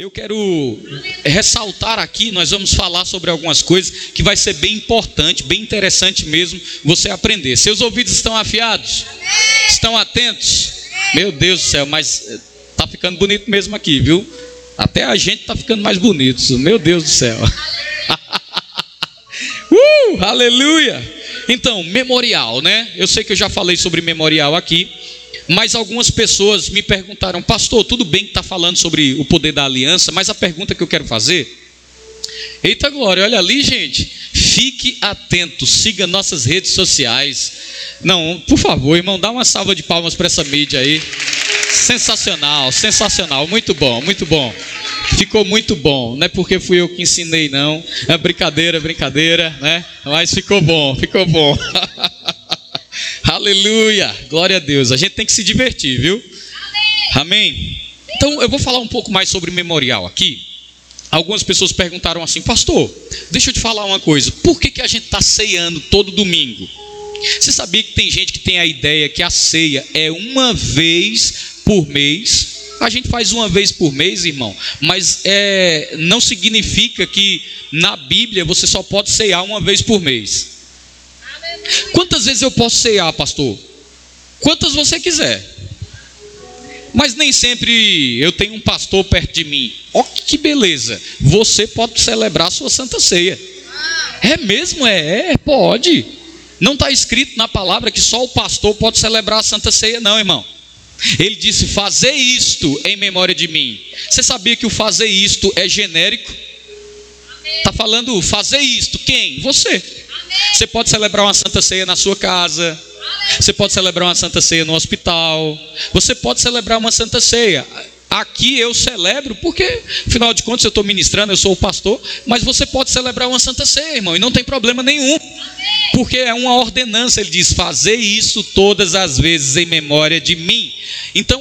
eu quero ressaltar aqui, nós vamos falar sobre algumas coisas que vai ser bem importante, bem interessante mesmo você aprender. Seus ouvidos estão afiados? Estão atentos? Meu Deus do céu, mas eh, tá ficando bonito mesmo aqui, viu? Até a gente tá ficando mais bonito. Meu Deus do céu. uh, aleluia! Então, memorial, né? Eu sei que eu já falei sobre memorial aqui, mas algumas pessoas me perguntaram, pastor, tudo bem que está falando sobre o poder da aliança, mas a pergunta que eu quero fazer. Eita glória, olha ali, gente. Fique atento, siga nossas redes sociais. Não, por favor, irmão, dá uma salva de palmas para essa mídia aí. Sensacional, sensacional, muito bom, muito bom. Ficou muito bom, não é porque fui eu que ensinei, não. É brincadeira, brincadeira, né? Mas ficou bom, ficou bom. Aleluia, glória a Deus. A gente tem que se divertir, viu? Amém. Amém. Então eu vou falar um pouco mais sobre memorial aqui. Algumas pessoas perguntaram assim, pastor, deixa eu te falar uma coisa, por que, que a gente está ceando todo domingo? Você sabia que tem gente que tem a ideia que a ceia é uma vez por mês? A gente faz uma vez por mês, irmão, mas é, não significa que na Bíblia você só pode ceiar uma vez por mês. Quantas vezes eu posso ceiar, pastor? Quantas você quiser. Mas nem sempre eu tenho um pastor perto de mim. Ó, oh, que beleza! Você pode celebrar a sua santa ceia. É mesmo? É, é pode. Não está escrito na palavra que só o pastor pode celebrar a santa ceia, não, irmão. Ele disse: Fazer isto em memória de mim. Você sabia que o fazer isto é genérico? Está falando fazer isto. Quem? Você. Você pode celebrar uma santa ceia na sua casa. Você pode celebrar uma santa ceia no hospital. Você pode celebrar uma santa ceia. Aqui eu celebro, porque, afinal de contas, eu estou ministrando, eu sou o pastor, mas você pode celebrar uma santa ceia, irmão, e não tem problema nenhum, porque é uma ordenança, ele diz: fazer isso todas as vezes em memória de mim. Então,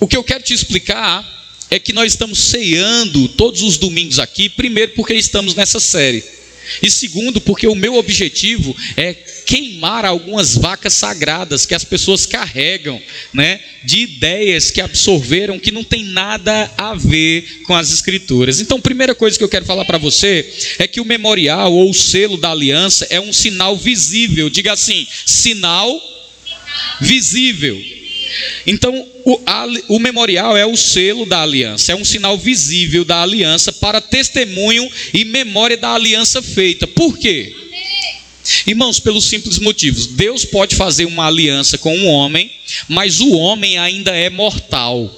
o que eu quero te explicar é que nós estamos ceando todos os domingos aqui, primeiro porque estamos nessa série. E segundo, porque o meu objetivo é queimar algumas vacas sagradas que as pessoas carregam, né, de ideias que absorveram que não tem nada a ver com as escrituras. Então, primeira coisa que eu quero falar para você é que o memorial ou o selo da aliança é um sinal visível. Diga assim: sinal visível. Então, o, a, o, memorial é o selo da aliança, é um sinal visível da aliança para testemunho e memória da aliança feita. Por quê? Irmãos, pelos simples motivos: Deus pode fazer uma aliança com um homem, mas o homem ainda é mortal.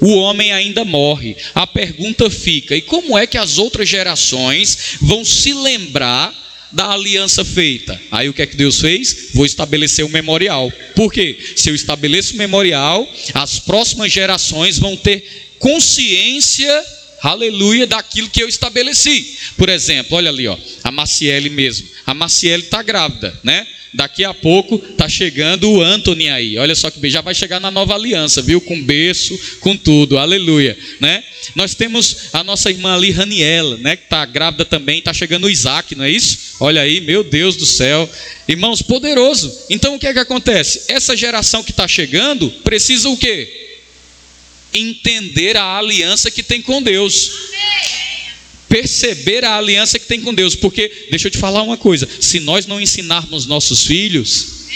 O homem ainda morre. A pergunta fica: e como é que as outras gerações vão se lembrar da aliança feita. Aí o que é que Deus fez? Vou estabelecer um memorial. Por quê? Se eu estabeleço um memorial, as próximas gerações vão ter consciência, aleluia, daquilo que eu estabeleci. Por exemplo, olha ali, ó, a Maciele mesmo. A Maciele está grávida, né? Daqui a pouco está chegando o Anthony aí. Olha só que já vai chegar na nova aliança, viu? Com berço, com tudo. Aleluia, né? Nós temos a nossa irmã ali, Raniela, né? Que está grávida também. Está chegando o Isaac, não é isso? Olha aí, meu Deus do céu. Irmãos, poderoso. Então o que é que acontece? Essa geração que está chegando precisa o quê? Entender a aliança que tem com Deus. Perceber a aliança que tem com Deus, porque deixa eu te falar uma coisa: se nós não ensinarmos nossos filhos,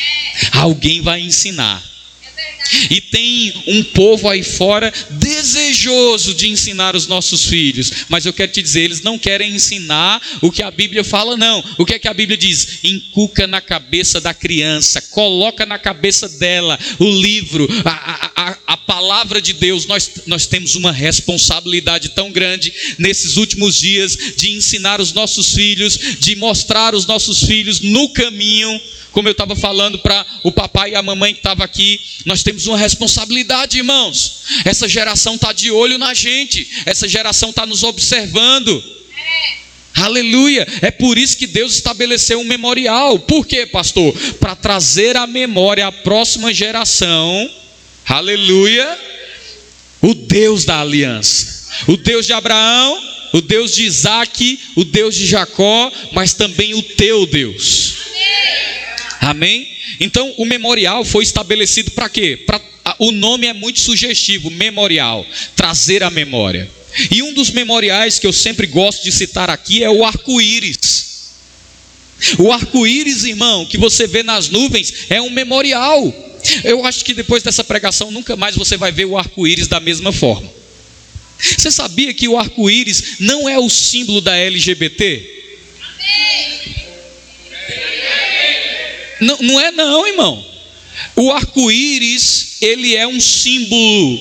alguém vai ensinar. E tem um povo aí fora desejoso de ensinar os nossos filhos, mas eu quero te dizer, eles não querem ensinar o que a Bíblia fala, não. O que é que a Bíblia diz? Inculca na cabeça da criança, coloca na cabeça dela o livro, a, a, a palavra de Deus. Nós, nós temos uma responsabilidade tão grande nesses últimos dias de ensinar os nossos filhos, de mostrar os nossos filhos no caminho como eu estava falando para o papai e a mamãe que estavam aqui, nós temos uma responsabilidade, irmãos. Essa geração está de olho na gente, essa geração está nos observando. Aleluia! É por isso que Deus estabeleceu um memorial. Por quê, pastor? Para trazer à memória a próxima geração. Aleluia! O Deus da aliança, o Deus de Abraão, o Deus de Isaac, o Deus de Jacó, mas também o teu Deus. Amém? Então, o memorial foi estabelecido para quê? Pra, o nome é muito sugestivo, memorial, trazer a memória. E um dos memoriais que eu sempre gosto de citar aqui é o arco-íris. O arco-íris, irmão, que você vê nas nuvens, é um memorial. Eu acho que depois dessa pregação nunca mais você vai ver o arco-íris da mesma forma. Você sabia que o arco-íris não é o símbolo da LGBT? Não, não é não, irmão. O arco-íris, ele é um símbolo,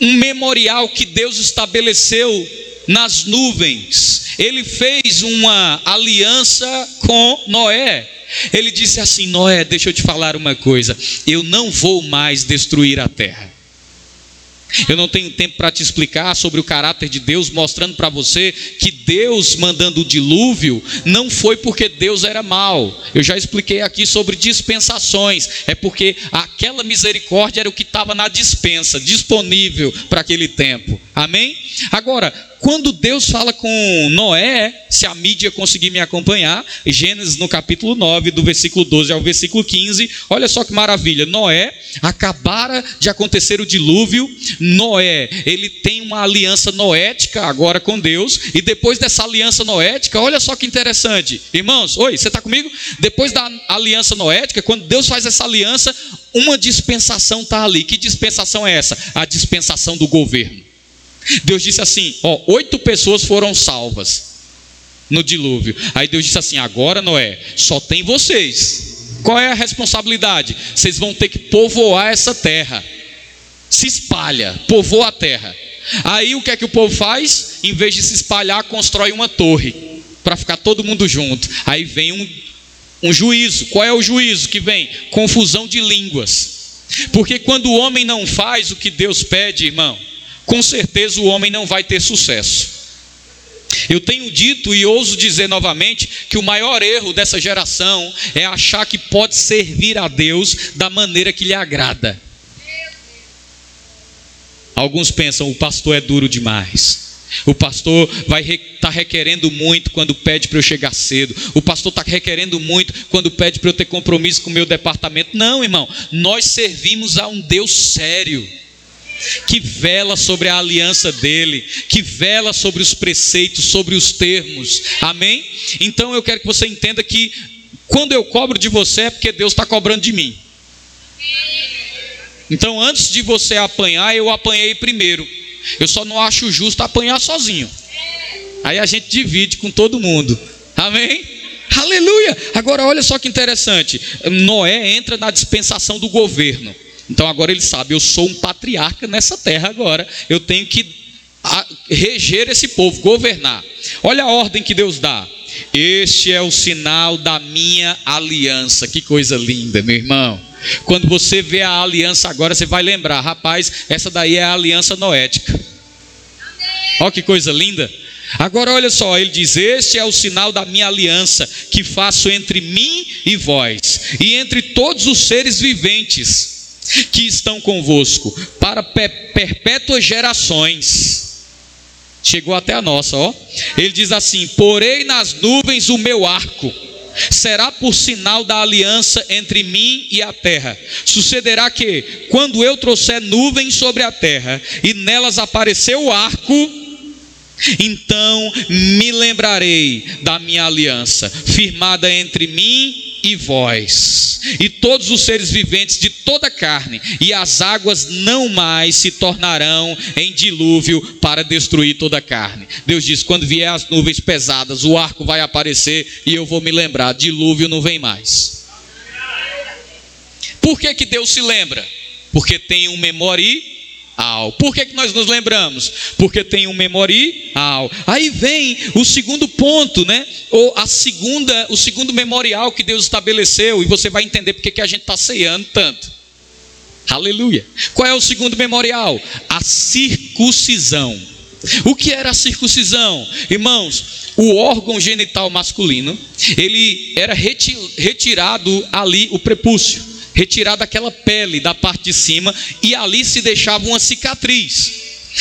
um memorial que Deus estabeleceu nas nuvens. Ele fez uma aliança com Noé. Ele disse assim: Noé, deixa eu te falar uma coisa. Eu não vou mais destruir a terra. Eu não tenho tempo para te explicar sobre o caráter de Deus, mostrando para você que Deus mandando o dilúvio não foi porque Deus era mau. Eu já expliquei aqui sobre dispensações. É porque aquela misericórdia era o que estava na dispensa, disponível para aquele tempo. Amém? Agora, quando Deus fala com Noé, se a mídia conseguir me acompanhar, Gênesis no capítulo 9, do versículo 12 ao versículo 15, olha só que maravilha. Noé acabara de acontecer o dilúvio. Noé, ele tem uma aliança noética agora com Deus, e depois dessa aliança noética, olha só que interessante. Irmãos, oi, você está comigo? Depois da aliança noética, quando Deus faz essa aliança, uma dispensação está ali. Que dispensação é essa? A dispensação do governo. Deus disse assim: ó, oito pessoas foram salvas no dilúvio. Aí Deus disse assim: agora, Noé, só tem vocês. Qual é a responsabilidade? Vocês vão ter que povoar essa terra. Se espalha, povoa a terra. Aí o que é que o povo faz? Em vez de se espalhar, constrói uma torre para ficar todo mundo junto. Aí vem um, um juízo. Qual é o juízo que vem? Confusão de línguas. Porque quando o homem não faz o que Deus pede, irmão, com certeza o homem não vai ter sucesso. Eu tenho dito e ouso dizer novamente que o maior erro dessa geração é achar que pode servir a Deus da maneira que lhe agrada. Alguns pensam o pastor é duro demais. O pastor vai estar tá requerendo muito quando pede para eu chegar cedo. O pastor está requerendo muito quando pede para eu ter compromisso com o meu departamento. Não, irmão, nós servimos a um Deus sério que vela sobre a aliança dele, que vela sobre os preceitos, sobre os termos. Amém? Então eu quero que você entenda que quando eu cobro de você é porque Deus está cobrando de mim. Então antes de você apanhar, eu apanhei primeiro. Eu só não acho justo apanhar sozinho. Aí a gente divide com todo mundo. Amém? Aleluia! Agora olha só que interessante. Noé entra na dispensação do governo. Então agora ele sabe, eu sou um patriarca nessa terra agora. Eu tenho que reger esse povo, governar. Olha a ordem que Deus dá. Este é o sinal da minha aliança. Que coisa linda, meu irmão. Quando você vê a aliança agora, você vai lembrar, rapaz, essa daí é a aliança noética. Olha que coisa linda. Agora olha só, ele diz: Este é o sinal da minha aliança que faço entre mim e vós, e entre todos os seres viventes que estão convosco para perpétuas gerações. Chegou até a nossa, ó. Ele diz assim: Porei nas nuvens o meu arco, será por sinal da aliança entre mim e a terra. Sucederá que, quando eu trouxer nuvens sobre a terra e nelas aparecer o arco, então me lembrarei da minha aliança, firmada entre mim e vós, e todos os seres viventes de toda carne, e as águas não mais se tornarão em dilúvio para destruir toda a carne. Deus diz: quando vier as nuvens pesadas, o arco vai aparecer e eu vou me lembrar: dilúvio não vem mais. Por que, que Deus se lembra? Porque tem um memorial memorial. Por que, que nós nos lembramos? Porque tem um memorial. Aí vem o segundo ponto, né? Ou a segunda, o segundo memorial que Deus estabeleceu, e você vai entender porque que a gente está ceando tanto. Aleluia. Qual é o segundo memorial? A circuncisão. O que era a circuncisão? Irmãos, o órgão genital masculino, ele era retirado ali o prepúcio retirada aquela pele da parte de cima e ali se deixava uma cicatriz.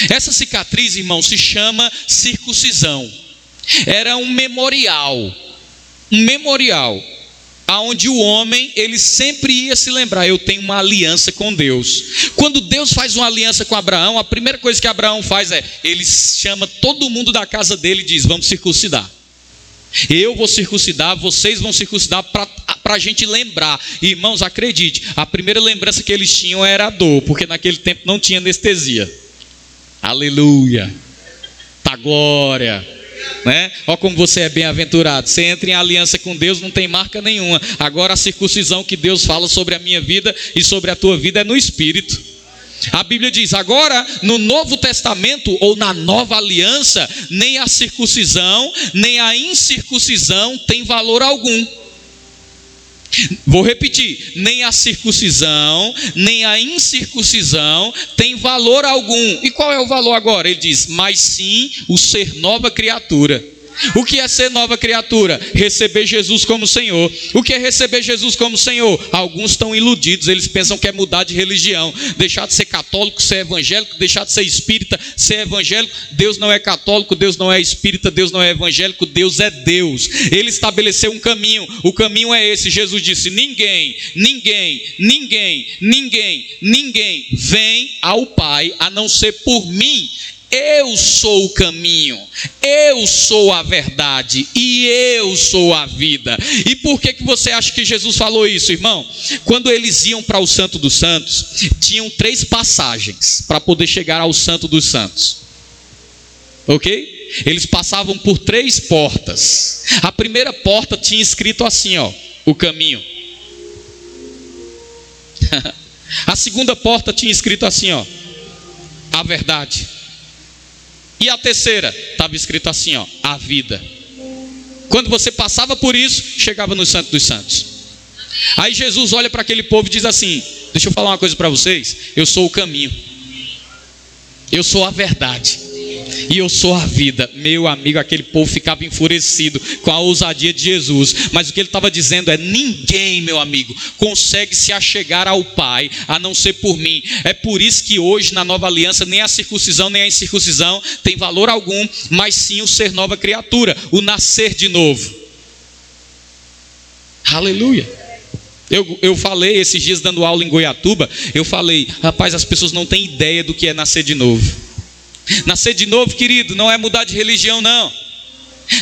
Essa cicatriz, irmão, se chama circuncisão. Era um memorial. Um memorial. aonde o homem ele sempre ia se lembrar, eu tenho uma aliança com Deus. Quando Deus faz uma aliança com Abraão, a primeira coisa que Abraão faz é, ele chama todo mundo da casa dele e diz: "Vamos circuncidar". Eu vou circuncidar, vocês vão circuncidar para a gente lembrar. Irmãos, acredite, a primeira lembrança que eles tinham era a dor, porque naquele tempo não tinha anestesia. Aleluia. Tá glória. Né? Olha como você é bem-aventurado. Você entra em aliança com Deus, não tem marca nenhuma. Agora a circuncisão que Deus fala sobre a minha vida e sobre a tua vida é no espírito. A Bíblia diz: agora, no Novo Testamento ou na nova aliança, nem a circuncisão, nem a incircuncisão tem valor algum. Vou repetir: nem a circuncisão, nem a incircuncisão tem valor algum. E qual é o valor agora? Ele diz: mas sim o ser nova criatura. O que é ser nova criatura? Receber Jesus como Senhor. O que é receber Jesus como Senhor? Alguns estão iludidos, eles pensam que é mudar de religião, deixar de ser católico, ser evangélico, deixar de ser espírita, ser evangélico. Deus não é católico, Deus não é espírita, Deus não é evangélico, Deus é Deus. Ele estabeleceu um caminho. O caminho é esse. Jesus disse: ninguém, ninguém, ninguém, ninguém, ninguém vem ao Pai a não ser por mim. Eu sou o caminho, eu sou a verdade e eu sou a vida. E por que, que você acha que Jesus falou isso, irmão? Quando eles iam para o Santo dos Santos, tinham três passagens para poder chegar ao Santo dos Santos. Ok? Eles passavam por três portas. A primeira porta tinha escrito assim, ó, o caminho. a segunda porta tinha escrito assim, ó, a verdade. E a terceira, estava escrito assim, ó, a vida. Quando você passava por isso, chegava no Santo dos Santos. Aí Jesus olha para aquele povo e diz assim: Deixa eu falar uma coisa para vocês. Eu sou o caminho. Eu sou a verdade e eu sou a vida. Meu amigo, aquele povo ficava enfurecido com a ousadia de Jesus, mas o que ele estava dizendo é: ninguém, meu amigo, consegue se achegar ao Pai a não ser por mim. É por isso que hoje na nova aliança nem a circuncisão nem a incircuncisão tem valor algum, mas sim o ser nova criatura, o nascer de novo. Aleluia. Eu, eu falei esses dias dando aula em Goiatuba, eu falei, rapaz, as pessoas não têm ideia do que é nascer de novo. Nascer de novo, querido, não é mudar de religião, não.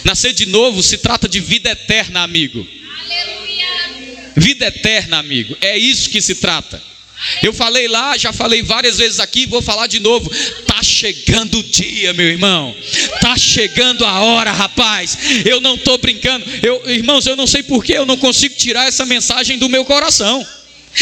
Nascer de novo se trata de vida eterna, amigo. Aleluia. Vida eterna, amigo. É isso que se trata. Eu falei lá, já falei várias vezes aqui, vou falar de novo. Tá chegando o dia, meu irmão. Tá chegando a hora, rapaz. Eu não estou brincando. Eu, irmãos, eu não sei por que eu não consigo tirar essa mensagem do meu coração.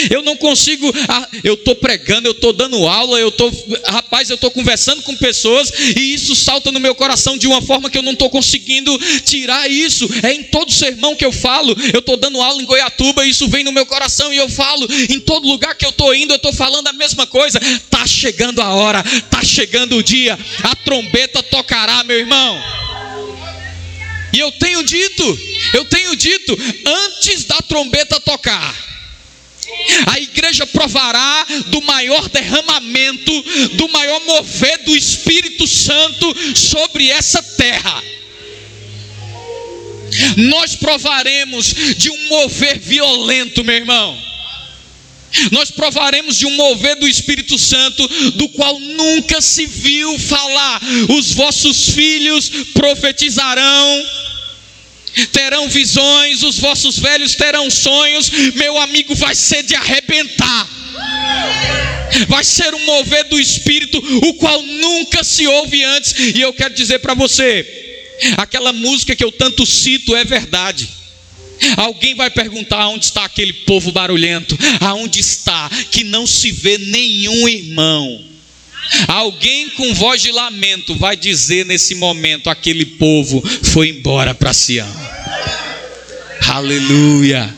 Eu não consigo, ah, eu estou pregando, eu estou dando aula, eu estou, rapaz, eu estou conversando com pessoas e isso salta no meu coração de uma forma que eu não estou conseguindo tirar isso. É em todo sermão que eu falo, eu estou dando aula em Goiatuba, isso vem no meu coração e eu falo, em todo lugar que eu estou indo, eu estou falando a mesma coisa. Tá chegando a hora, tá chegando o dia, a trombeta tocará, meu irmão. E eu tenho dito, eu tenho dito, antes da trombeta tocar a igreja provará do maior derramamento, do maior mover do Espírito Santo sobre essa terra. Nós provaremos de um mover violento, meu irmão. Nós provaremos de um mover do Espírito Santo, do qual nunca se viu falar. Os vossos filhos profetizarão terão visões, os vossos velhos terão sonhos, meu amigo, vai ser de arrebentar. Vai ser um mover do Espírito, o qual nunca se ouve antes. E eu quero dizer para você: aquela música que eu tanto cito é verdade. Alguém vai perguntar onde está aquele povo barulhento, aonde está, que não se vê nenhum irmão. Alguém com voz de lamento vai dizer nesse momento: aquele povo foi embora para Sião. Aleluia.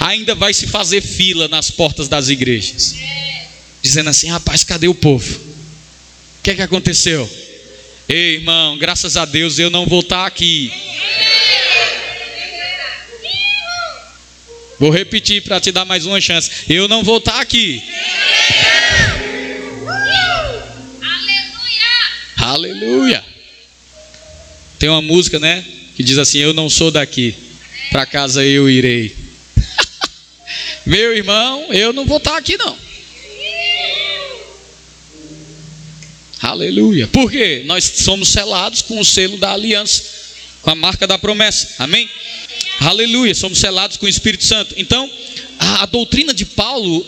Ainda vai se fazer fila nas portas das igrejas, dizendo assim: rapaz, cadê o povo? O que é que aconteceu? Ei, irmão, graças a Deus eu não vou estar aqui. Vou repetir para te dar mais uma chance. Eu não vou estar aqui. Aleluia. Tem uma música, né? Que diz assim: Eu não sou daqui. Para casa eu irei. Meu irmão, eu não vou estar aqui não. Aleluia. Por quê? Nós somos selados com o selo da aliança, com a marca da promessa. Amém? Aleluia. Somos selados com o Espírito Santo. Então, a, a doutrina de Paulo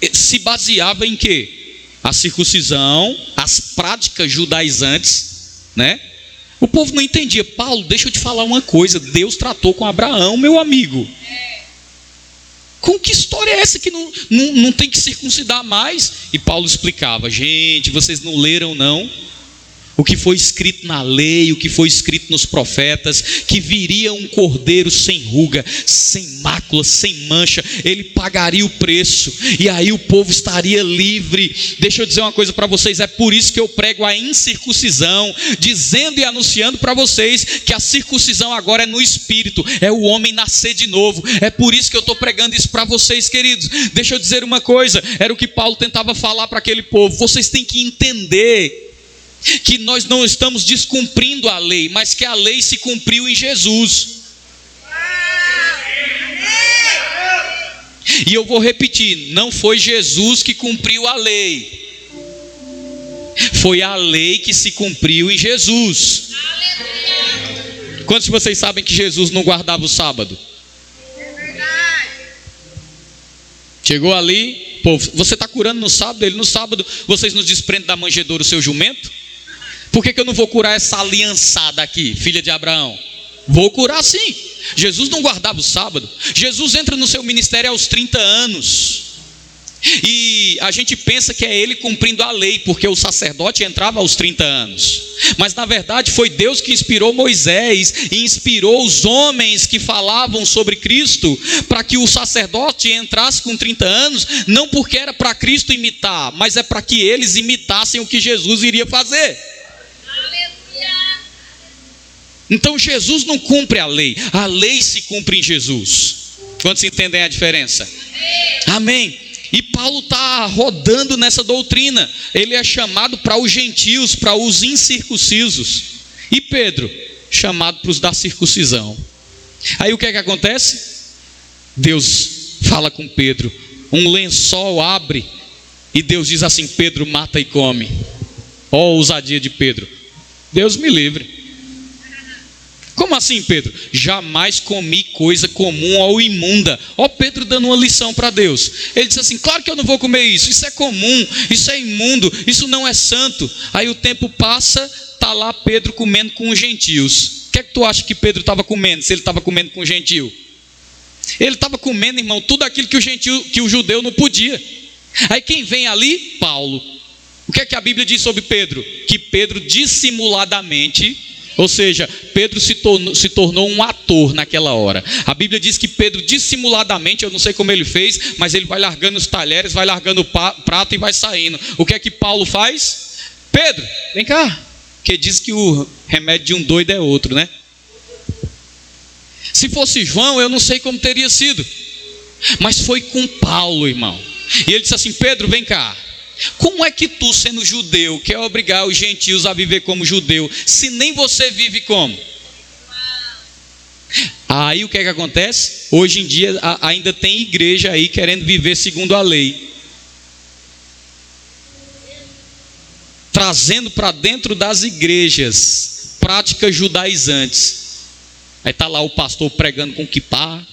eh, se baseava em quê? A circuncisão, as práticas judaizantes, né? O povo não entendia. Paulo, deixa eu te falar uma coisa. Deus tratou com Abraão, meu amigo. Com que história é essa que não, não, não tem que circuncidar mais? E Paulo explicava: gente, vocês não leram, não? O que foi escrito na lei, o que foi escrito nos profetas, que viria um cordeiro sem ruga, sem mácula, sem mancha, ele pagaria o preço, e aí o povo estaria livre. Deixa eu dizer uma coisa para vocês: é por isso que eu prego a incircuncisão, dizendo e anunciando para vocês que a circuncisão agora é no espírito, é o homem nascer de novo. É por isso que eu estou pregando isso para vocês, queridos. Deixa eu dizer uma coisa: era o que Paulo tentava falar para aquele povo, vocês têm que entender que nós não estamos descumprindo a lei, mas que a lei se cumpriu em Jesus. E eu vou repetir: não foi Jesus que cumpriu a lei, foi a lei que se cumpriu em Jesus. Quantos de vocês sabem que Jesus não guardava o sábado? Chegou ali, povo, você está curando no sábado, ele no sábado, vocês nos desprendem da manjedoura o seu jumento? Por que, que eu não vou curar essa aliançada aqui, filha de Abraão? Vou curar sim. Jesus não guardava o sábado. Jesus entra no seu ministério aos 30 anos. E a gente pensa que é ele cumprindo a lei, porque o sacerdote entrava aos 30 anos. Mas na verdade foi Deus que inspirou Moisés e inspirou os homens que falavam sobre Cristo para que o sacerdote entrasse com 30 anos, não porque era para Cristo imitar, mas é para que eles imitassem o que Jesus iria fazer. Então Jesus não cumpre a lei, a lei se cumpre em Jesus. Quantos entendem a diferença? Amém. E Paulo está rodando nessa doutrina. Ele é chamado para os gentios, para os incircuncisos. E Pedro, chamado para os da circuncisão. Aí o que é que acontece? Deus fala com Pedro. Um lençol abre e Deus diz assim: Pedro, mata e come. Ó, oh, ousadia de Pedro. Deus me livre. Como assim, Pedro? Jamais comi coisa comum ou imunda. Ó, Pedro dando uma lição para Deus. Ele disse assim: Claro que eu não vou comer isso. Isso é comum, isso é imundo, isso não é santo. Aí o tempo passa, tá lá Pedro comendo com os gentios. O que é que tu acha que Pedro estava comendo? Se ele estava comendo com o gentio? Ele estava comendo, irmão, tudo aquilo que o gentio, que o judeu não podia. Aí quem vem ali? Paulo. O que é que a Bíblia diz sobre Pedro? Que Pedro dissimuladamente ou seja, Pedro se tornou, se tornou, um ator naquela hora. A Bíblia diz que Pedro, dissimuladamente, eu não sei como ele fez, mas ele vai largando os talheres, vai largando o prato e vai saindo. O que é que Paulo faz? Pedro, vem cá. Que diz que o remédio de um doido é outro, né? Se fosse João, eu não sei como teria sido. Mas foi com Paulo, irmão. E ele disse assim: Pedro, vem cá. Como é que tu, sendo judeu, quer obrigar os gentios a viver como judeu, se nem você vive como? Aí o que é que acontece? Hoje em dia ainda tem igreja aí querendo viver segundo a lei. Trazendo para dentro das igrejas práticas judaizantes. Aí está lá o pastor pregando com kipá,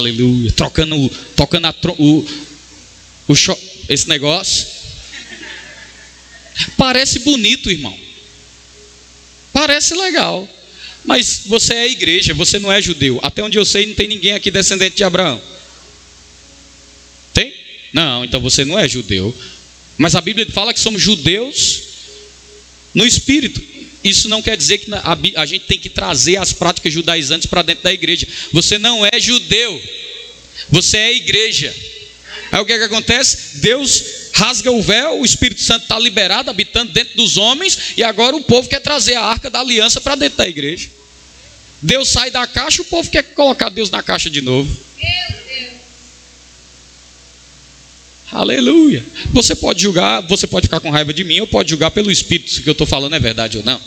Aleluia. Trocando, tocando a, o, o esse negócio. Parece bonito, irmão. Parece legal. Mas você é igreja, você não é judeu. Até onde eu sei, não tem ninguém aqui descendente de Abraão. Tem? Não, então você não é judeu. Mas a Bíblia fala que somos judeus no espírito. Isso não quer dizer que a, gente tem que trazer as práticas judaizantes para dentro da igreja. Você não é judeu, você é igreja. Aí o que, é que acontece? Deus rasga o véu, o Espírito Santo está liberado, habitando dentro dos homens, e agora o povo quer trazer a arca da aliança para dentro da igreja. Deus sai da caixa, o povo quer colocar Deus na caixa de novo. Aleluia. Você pode julgar, você pode ficar com raiva de mim, ou pode julgar pelo Espírito se o que eu estou falando é verdade ou não.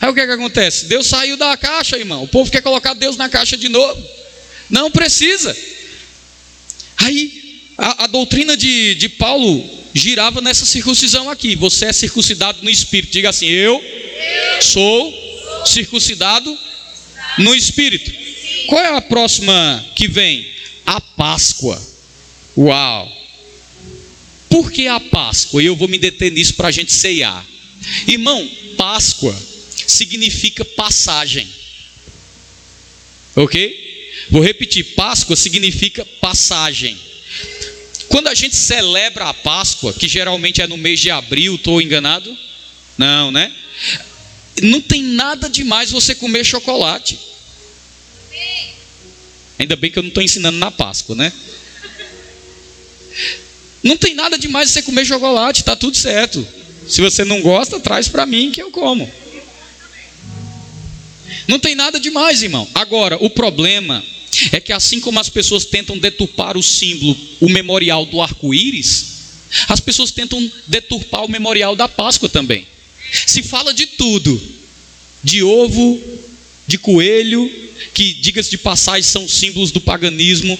Aí o que, é que acontece? Deus saiu da caixa, irmão. O povo quer colocar Deus na caixa de novo. Não precisa. Aí a, a doutrina de, de Paulo girava nessa circuncisão aqui. Você é circuncidado no espírito. Diga assim: Eu sou circuncidado no espírito. Qual é a próxima que vem? A Páscoa. Uau! Por que a Páscoa? E eu vou me deter nisso para a gente ceiar. Irmão, Páscoa significa passagem. Ok? Vou repetir: Páscoa significa passagem. Quando a gente celebra a Páscoa, que geralmente é no mês de abril, estou enganado? Não, né? Não tem nada demais você comer chocolate. Ainda bem que eu não estou ensinando na Páscoa, né? Não tem nada demais você comer chocolate, está tudo certo. Se você não gosta, traz para mim que eu como. Não tem nada demais, irmão. Agora, o problema é que assim como as pessoas tentam deturpar o símbolo, o memorial do arco-íris, as pessoas tentam deturpar o memorial da Páscoa também. Se fala de tudo, de ovo, de coelho, que, diga-se de passagem, são símbolos do paganismo.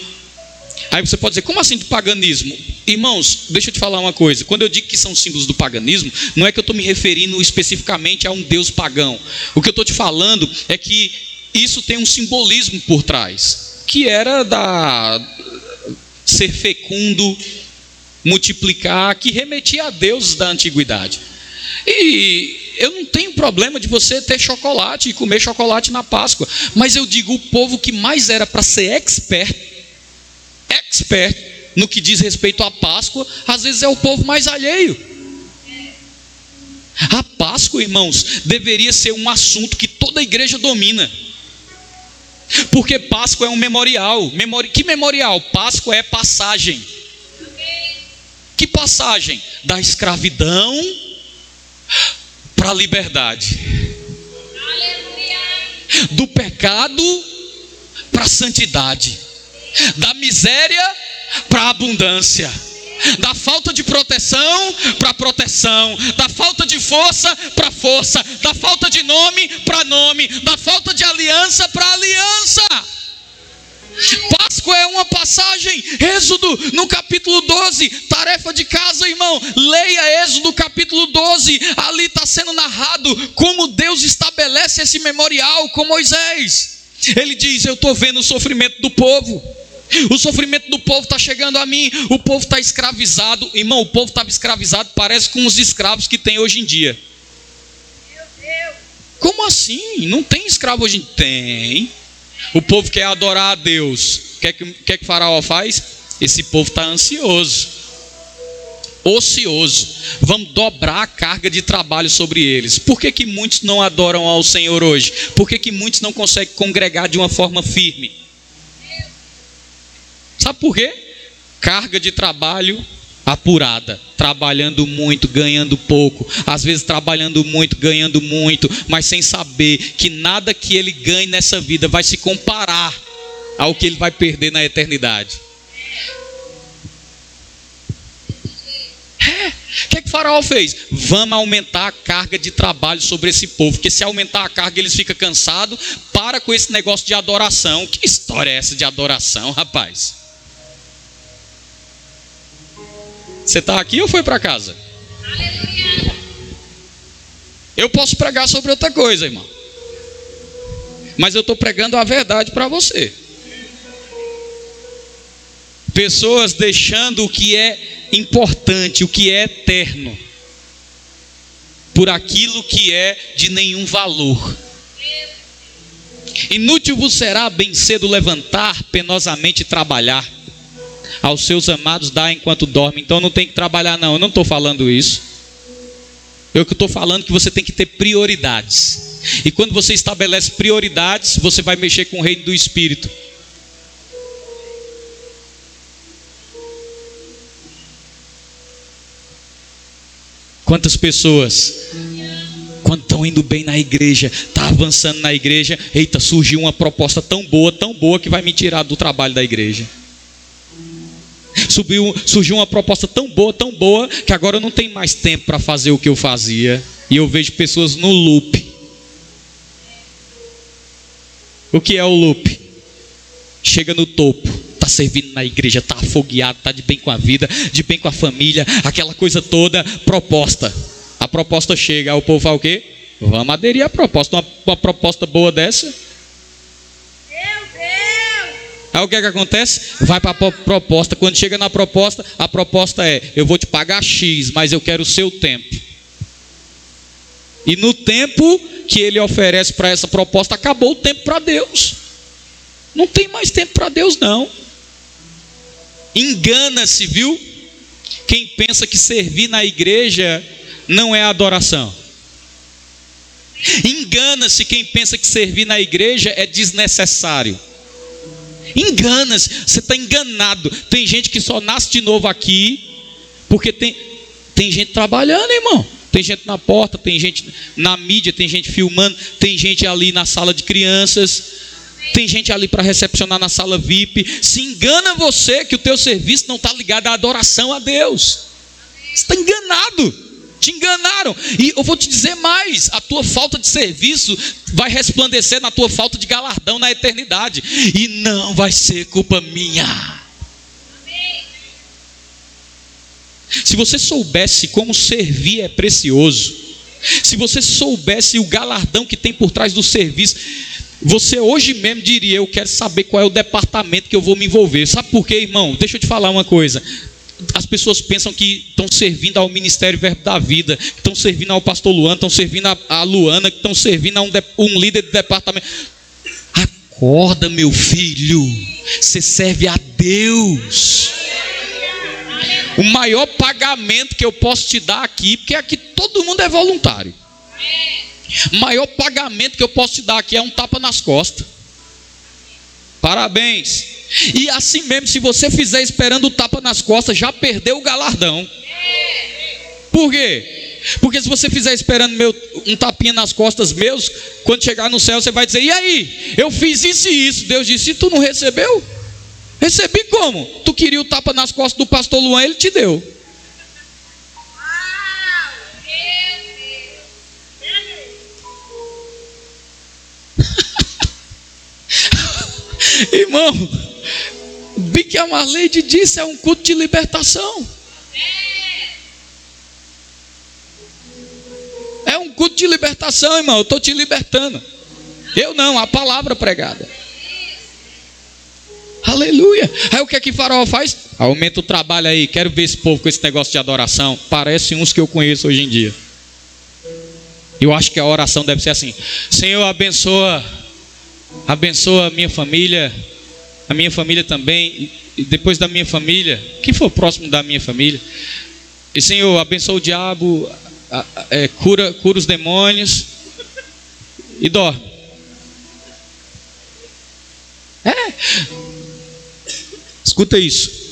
Aí você pode dizer, como assim do paganismo? Irmãos, deixa eu te falar uma coisa. Quando eu digo que são símbolos do paganismo, não é que eu estou me referindo especificamente a um deus pagão. O que eu estou te falando é que isso tem um simbolismo por trás, que era da ser fecundo, multiplicar, que remetia a deuses da antiguidade. E eu não tenho problema de você ter chocolate e comer chocolate na Páscoa, mas eu digo o povo que mais era para ser expert, expert no que diz respeito à Páscoa, às vezes é o povo mais alheio. A Páscoa, irmãos, deveria ser um assunto que toda a igreja domina. Porque Páscoa é um memorial. Memori... Que memorial? Páscoa é passagem. Que passagem? Da escravidão para a liberdade. Do pecado para a santidade. Da miséria para a abundância da falta de proteção para proteção, da falta de força para força, da falta de nome para nome, da falta de aliança para aliança. Páscoa é uma passagem, Êxodo no capítulo 12, tarefa de casa, irmão. Leia Êxodo capítulo 12, ali está sendo narrado como Deus estabelece esse memorial com Moisés. Ele diz: Eu estou vendo o sofrimento do povo. O sofrimento do povo está chegando a mim. O povo está escravizado. Irmão, o povo estava escravizado, parece com os escravos que tem hoje em dia. Como assim? Não tem escravo hoje em dia? Tem. O povo quer adorar a Deus. O que, é que, que, que Faraó faz? Esse povo está ansioso, ocioso. Vamos dobrar a carga de trabalho sobre eles. Por que, que muitos não adoram ao Senhor hoje? Por que, que muitos não conseguem congregar de uma forma firme? Sabe por quê? Carga de trabalho apurada, trabalhando muito, ganhando pouco, às vezes trabalhando muito, ganhando muito, mas sem saber que nada que ele ganhe nessa vida vai se comparar ao que ele vai perder na eternidade. É, o que, é que o faraó fez? Vamos aumentar a carga de trabalho sobre esse povo, porque se aumentar a carga eles ficam cansados. Para com esse negócio de adoração. Que história é essa de adoração, rapaz? Você está aqui ou foi para casa? Eu posso pregar sobre outra coisa, irmão. Mas eu estou pregando a verdade para você. Pessoas deixando o que é importante, o que é eterno, por aquilo que é de nenhum valor. Inútil vos será bem cedo levantar, penosamente trabalhar aos seus amados dá enquanto dorme. Então não tem que trabalhar, não. Eu não estou falando isso. Eu estou falando que você tem que ter prioridades. E quando você estabelece prioridades, você vai mexer com o reino do Espírito. Quantas pessoas, quando estão indo bem na igreja, está avançando na igreja, eita, surgiu uma proposta tão boa, tão boa que vai me tirar do trabalho da igreja. Subiu, surgiu uma proposta tão boa, tão boa, que agora eu não tenho mais tempo para fazer o que eu fazia. E eu vejo pessoas no loop. O que é o loop? Chega no topo, está servindo na igreja, está afogueado, está de bem com a vida, de bem com a família, aquela coisa toda, proposta. A proposta chega, o povo fala o quê? Vamos aderir à proposta. Uma, uma proposta boa dessa. Aí o que é que acontece? Vai para a proposta. Quando chega na proposta, a proposta é: eu vou te pagar X, mas eu quero o seu tempo. E no tempo que ele oferece para essa proposta, acabou o tempo para Deus. Não tem mais tempo para Deus, não. Engana-se, viu? Quem pensa que servir na igreja não é adoração. Engana-se quem pensa que servir na igreja é desnecessário. Engana-se, você está enganado. Tem gente que só nasce de novo aqui, porque tem, tem gente trabalhando, irmão. Tem gente na porta, tem gente na mídia, tem gente filmando, tem gente ali na sala de crianças, tem gente ali para recepcionar na sala VIP. Se engana você que o teu serviço não está ligado à adoração a Deus. Você está enganado. Te enganaram. E eu vou te dizer mais: a tua falta de serviço vai resplandecer na tua falta de galardão na eternidade. E não vai ser culpa minha. Se você soubesse como servir é precioso, se você soubesse o galardão que tem por trás do serviço, você hoje mesmo diria: Eu quero saber qual é o departamento que eu vou me envolver. Sabe por quê, irmão? Deixa eu te falar uma coisa. As pessoas pensam que estão servindo ao Ministério Verbo da Vida, estão servindo ao pastor Luan, estão servindo a, Luana, estão servindo a um, de, um líder de departamento. Acorda, meu filho. Você serve a Deus. O maior pagamento que eu posso te dar aqui, porque aqui todo mundo é voluntário. O maior pagamento que eu posso te dar aqui é um tapa nas costas. Parabéns. E assim mesmo, se você fizer esperando o tapa nas costas, já perdeu o galardão. Por quê? Porque se você fizer esperando meu, um tapinha nas costas meus, quando chegar no céu, você vai dizer: E aí? Eu fiz isso e isso. Deus disse: E tu não recebeu? Recebi como? Tu queria o tapa nas costas do pastor Luan, ele te deu. Irmão, bem que a Marleide disse, é um culto de libertação. É um culto de libertação, irmão. Eu estou te libertando. Eu não, a palavra pregada. Aleluia. Aí o que é que Faraó faz? Aumenta o trabalho aí. Quero ver esse povo com esse negócio de adoração. Parece uns que eu conheço hoje em dia. Eu acho que a oração deve ser assim: Senhor, abençoa, abençoa a minha família, a minha família também, e depois da minha família, quem for próximo da minha família. E Senhor, abençoa o diabo, é, cura, cura os demônios e dorme. É, Escuta isso.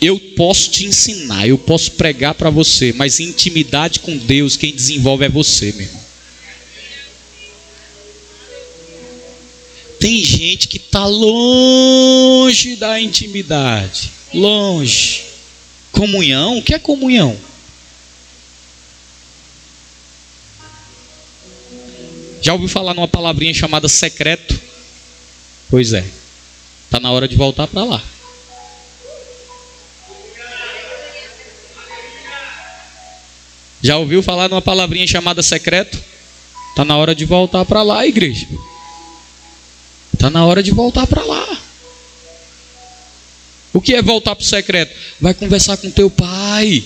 Eu posso te ensinar, eu posso pregar para você, mas intimidade com Deus, quem desenvolve é você, meu irmão. Tem gente que está longe da intimidade, longe. Comunhão, o que é comunhão? Já ouviu falar numa palavrinha chamada secreto? Pois é. Está na hora de voltar para lá. Já ouviu falar numa palavrinha chamada secreto? Está na hora de voltar para lá, igreja. Está na hora de voltar para lá. O que é voltar para o secreto? Vai conversar com teu pai.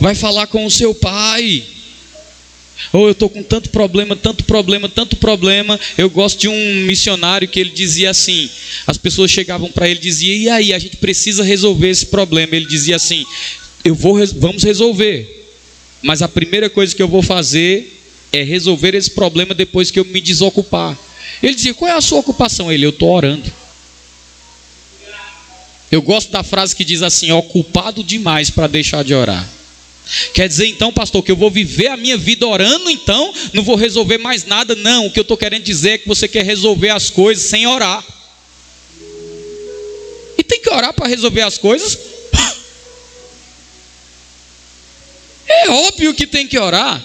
Vai falar com o seu pai. Ou oh, eu estou com tanto problema, tanto problema, tanto problema. Eu gosto de um missionário que ele dizia assim: as pessoas chegavam para ele e diziam, e aí, a gente precisa resolver esse problema. Ele dizia assim: eu vou, vamos resolver. Mas a primeira coisa que eu vou fazer é resolver esse problema depois que eu me desocupar. Ele dizia: qual é a sua ocupação? Ele: eu estou orando. Eu gosto da frase que diz assim: ocupado demais para deixar de orar. Quer dizer então, pastor, que eu vou viver a minha vida orando, então não vou resolver mais nada? Não, o que eu estou querendo dizer é que você quer resolver as coisas sem orar. E tem que orar para resolver as coisas? É óbvio que tem que orar.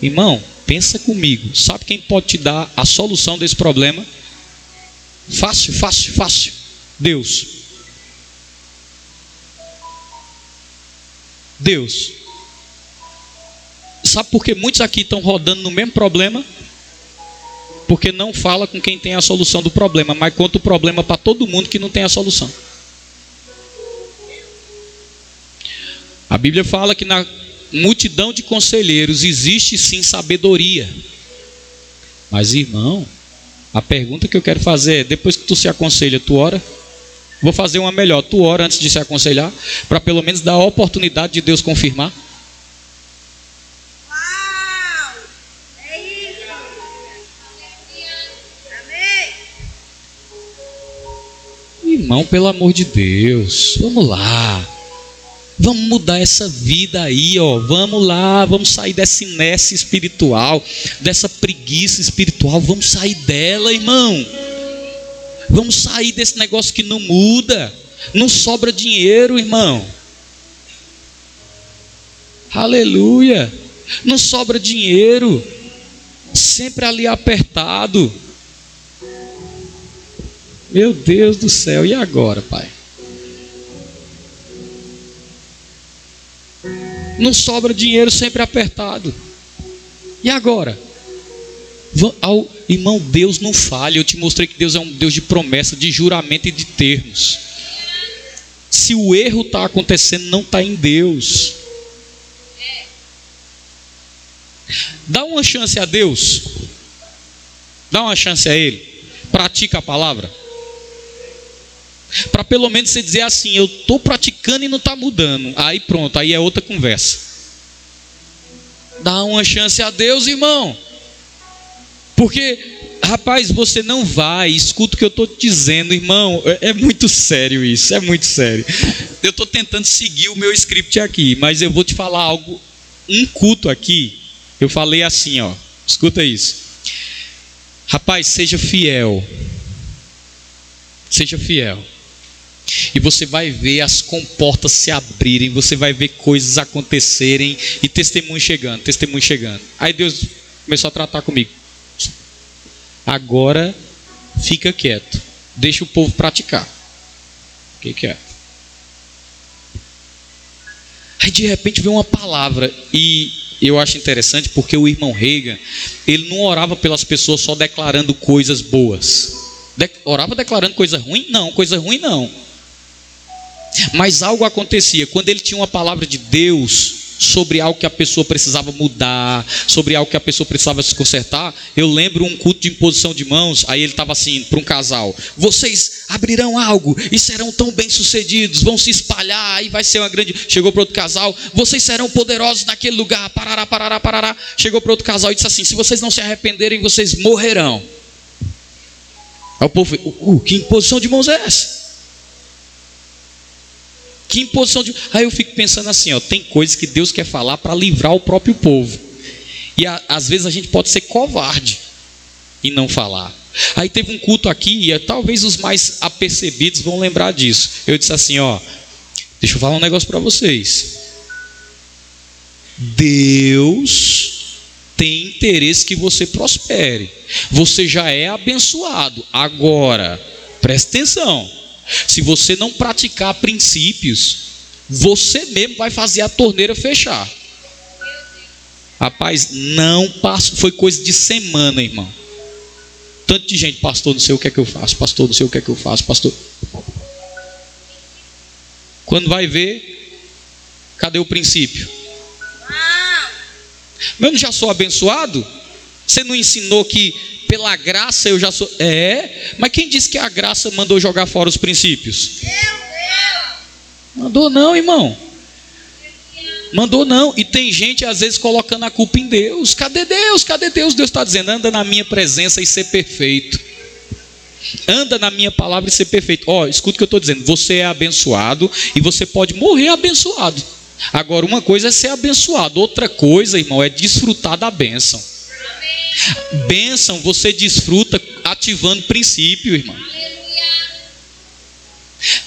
Irmão, Pensa comigo. Sabe quem pode te dar a solução desse problema? Fácil, fácil, fácil. Deus. Deus. Sabe por que muitos aqui estão rodando no mesmo problema? Porque não fala com quem tem a solução do problema, mas conta o problema para todo mundo que não tem a solução. A Bíblia fala que na multidão de conselheiros existe sim sabedoria. Mas irmão, a pergunta que eu quero fazer é: depois que tu se aconselha, tu ora? Vou fazer uma melhor. Tu ora antes de se aconselhar, para pelo menos dar a oportunidade de Deus confirmar. Irmão, pelo amor de Deus, vamos lá. Vamos mudar essa vida aí, ó. Vamos lá, vamos sair dessa inércia espiritual, dessa preguiça espiritual. Vamos sair dela, irmão. Vamos sair desse negócio que não muda. Não sobra dinheiro, irmão. Aleluia. Não sobra dinheiro. Sempre ali apertado. Meu Deus do céu, e agora, Pai? Não sobra dinheiro sempre apertado. E agora? Ao, irmão, Deus não falha. Eu te mostrei que Deus é um Deus de promessa, de juramento e de termos. Se o erro está acontecendo, não está em Deus. Dá uma chance a Deus. Dá uma chance a Ele. Pratica a palavra. Para pelo menos você dizer assim, eu estou praticando e não está mudando. Aí pronto, aí é outra conversa. Dá uma chance a Deus, irmão. Porque, rapaz, você não vai, escuta o que eu estou te dizendo, irmão. É, é muito sério isso, é muito sério. Eu estou tentando seguir o meu script aqui, mas eu vou te falar algo. Um culto aqui, eu falei assim, ó. Escuta isso. Rapaz, seja fiel. Seja fiel. E você vai ver as comportas se abrirem, você vai ver coisas acontecerem e testemunho chegando, testemunho chegando. Aí Deus começou a tratar comigo. Agora fica quieto, deixa o povo praticar. Fique quieto. Aí de repente vem uma palavra e eu acho interessante porque o irmão Reagan, ele não orava pelas pessoas só declarando coisas boas. De orava declarando coisa ruim? Não, coisa ruim não. Mas algo acontecia quando ele tinha uma palavra de Deus sobre algo que a pessoa precisava mudar, sobre algo que a pessoa precisava se consertar. Eu lembro um culto de imposição de mãos, aí ele estava assim para um casal: vocês abrirão algo e serão tão bem sucedidos, vão se espalhar, aí vai ser uma grande. Chegou para outro casal: vocês serão poderosos naquele lugar, parará, parará, parará. Chegou para outro casal e disse assim: se vocês não se arrependerem, vocês morrerão. Aí o povo, uh, que imposição de mãos é essa? Que imposição de. Aí eu fico pensando assim, ó, tem coisas que Deus quer falar para livrar o próprio povo. E a, às vezes a gente pode ser covarde e não falar. Aí teve um culto aqui, e talvez os mais apercebidos vão lembrar disso. Eu disse assim, ó, deixa eu falar um negócio para vocês. Deus tem interesse que você prospere. Você já é abençoado. Agora, presta atenção. Se você não praticar princípios, você mesmo vai fazer a torneira fechar. Rapaz, não passo, foi coisa de semana, irmão. Tanto de gente, pastor, não sei o que é que eu faço, pastor, não sei o que é que eu faço, pastor. Quando vai ver, cadê o princípio? Mas eu não já sou abençoado? Você não ensinou que pela graça eu já sou. É, mas quem disse que a graça mandou jogar fora os princípios? Mandou não, irmão. Mandou não. E tem gente às vezes colocando a culpa em Deus. Cadê Deus? Cadê Deus? Deus está dizendo: anda na minha presença e ser perfeito. Anda na minha palavra e ser perfeito. Ó, oh, escuta o que eu estou dizendo. Você é abençoado e você pode morrer abençoado. Agora, uma coisa é ser abençoado, outra coisa, irmão, é desfrutar da bênção. Bênção você desfruta ativando princípio, irmão.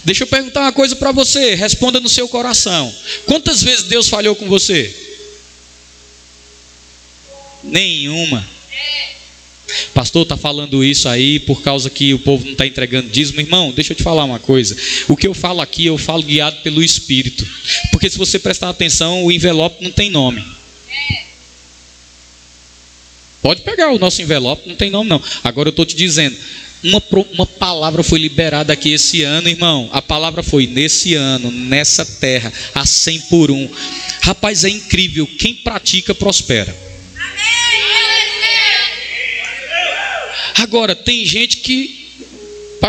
Deixa eu perguntar uma coisa para você, responda no seu coração. Quantas vezes Deus falhou com você? Nenhuma. Pastor está falando isso aí por causa que o povo não está entregando dízimo. Irmão, deixa eu te falar uma coisa. O que eu falo aqui, eu falo guiado pelo Espírito. Porque se você prestar atenção, o envelope não tem nome. Pode pegar o nosso envelope, não tem nome não. Agora eu estou te dizendo, uma, uma palavra foi liberada aqui esse ano, irmão. A palavra foi nesse ano, nessa terra, a 100 por um. Rapaz, é incrível. Quem pratica, prospera. Agora, tem gente que.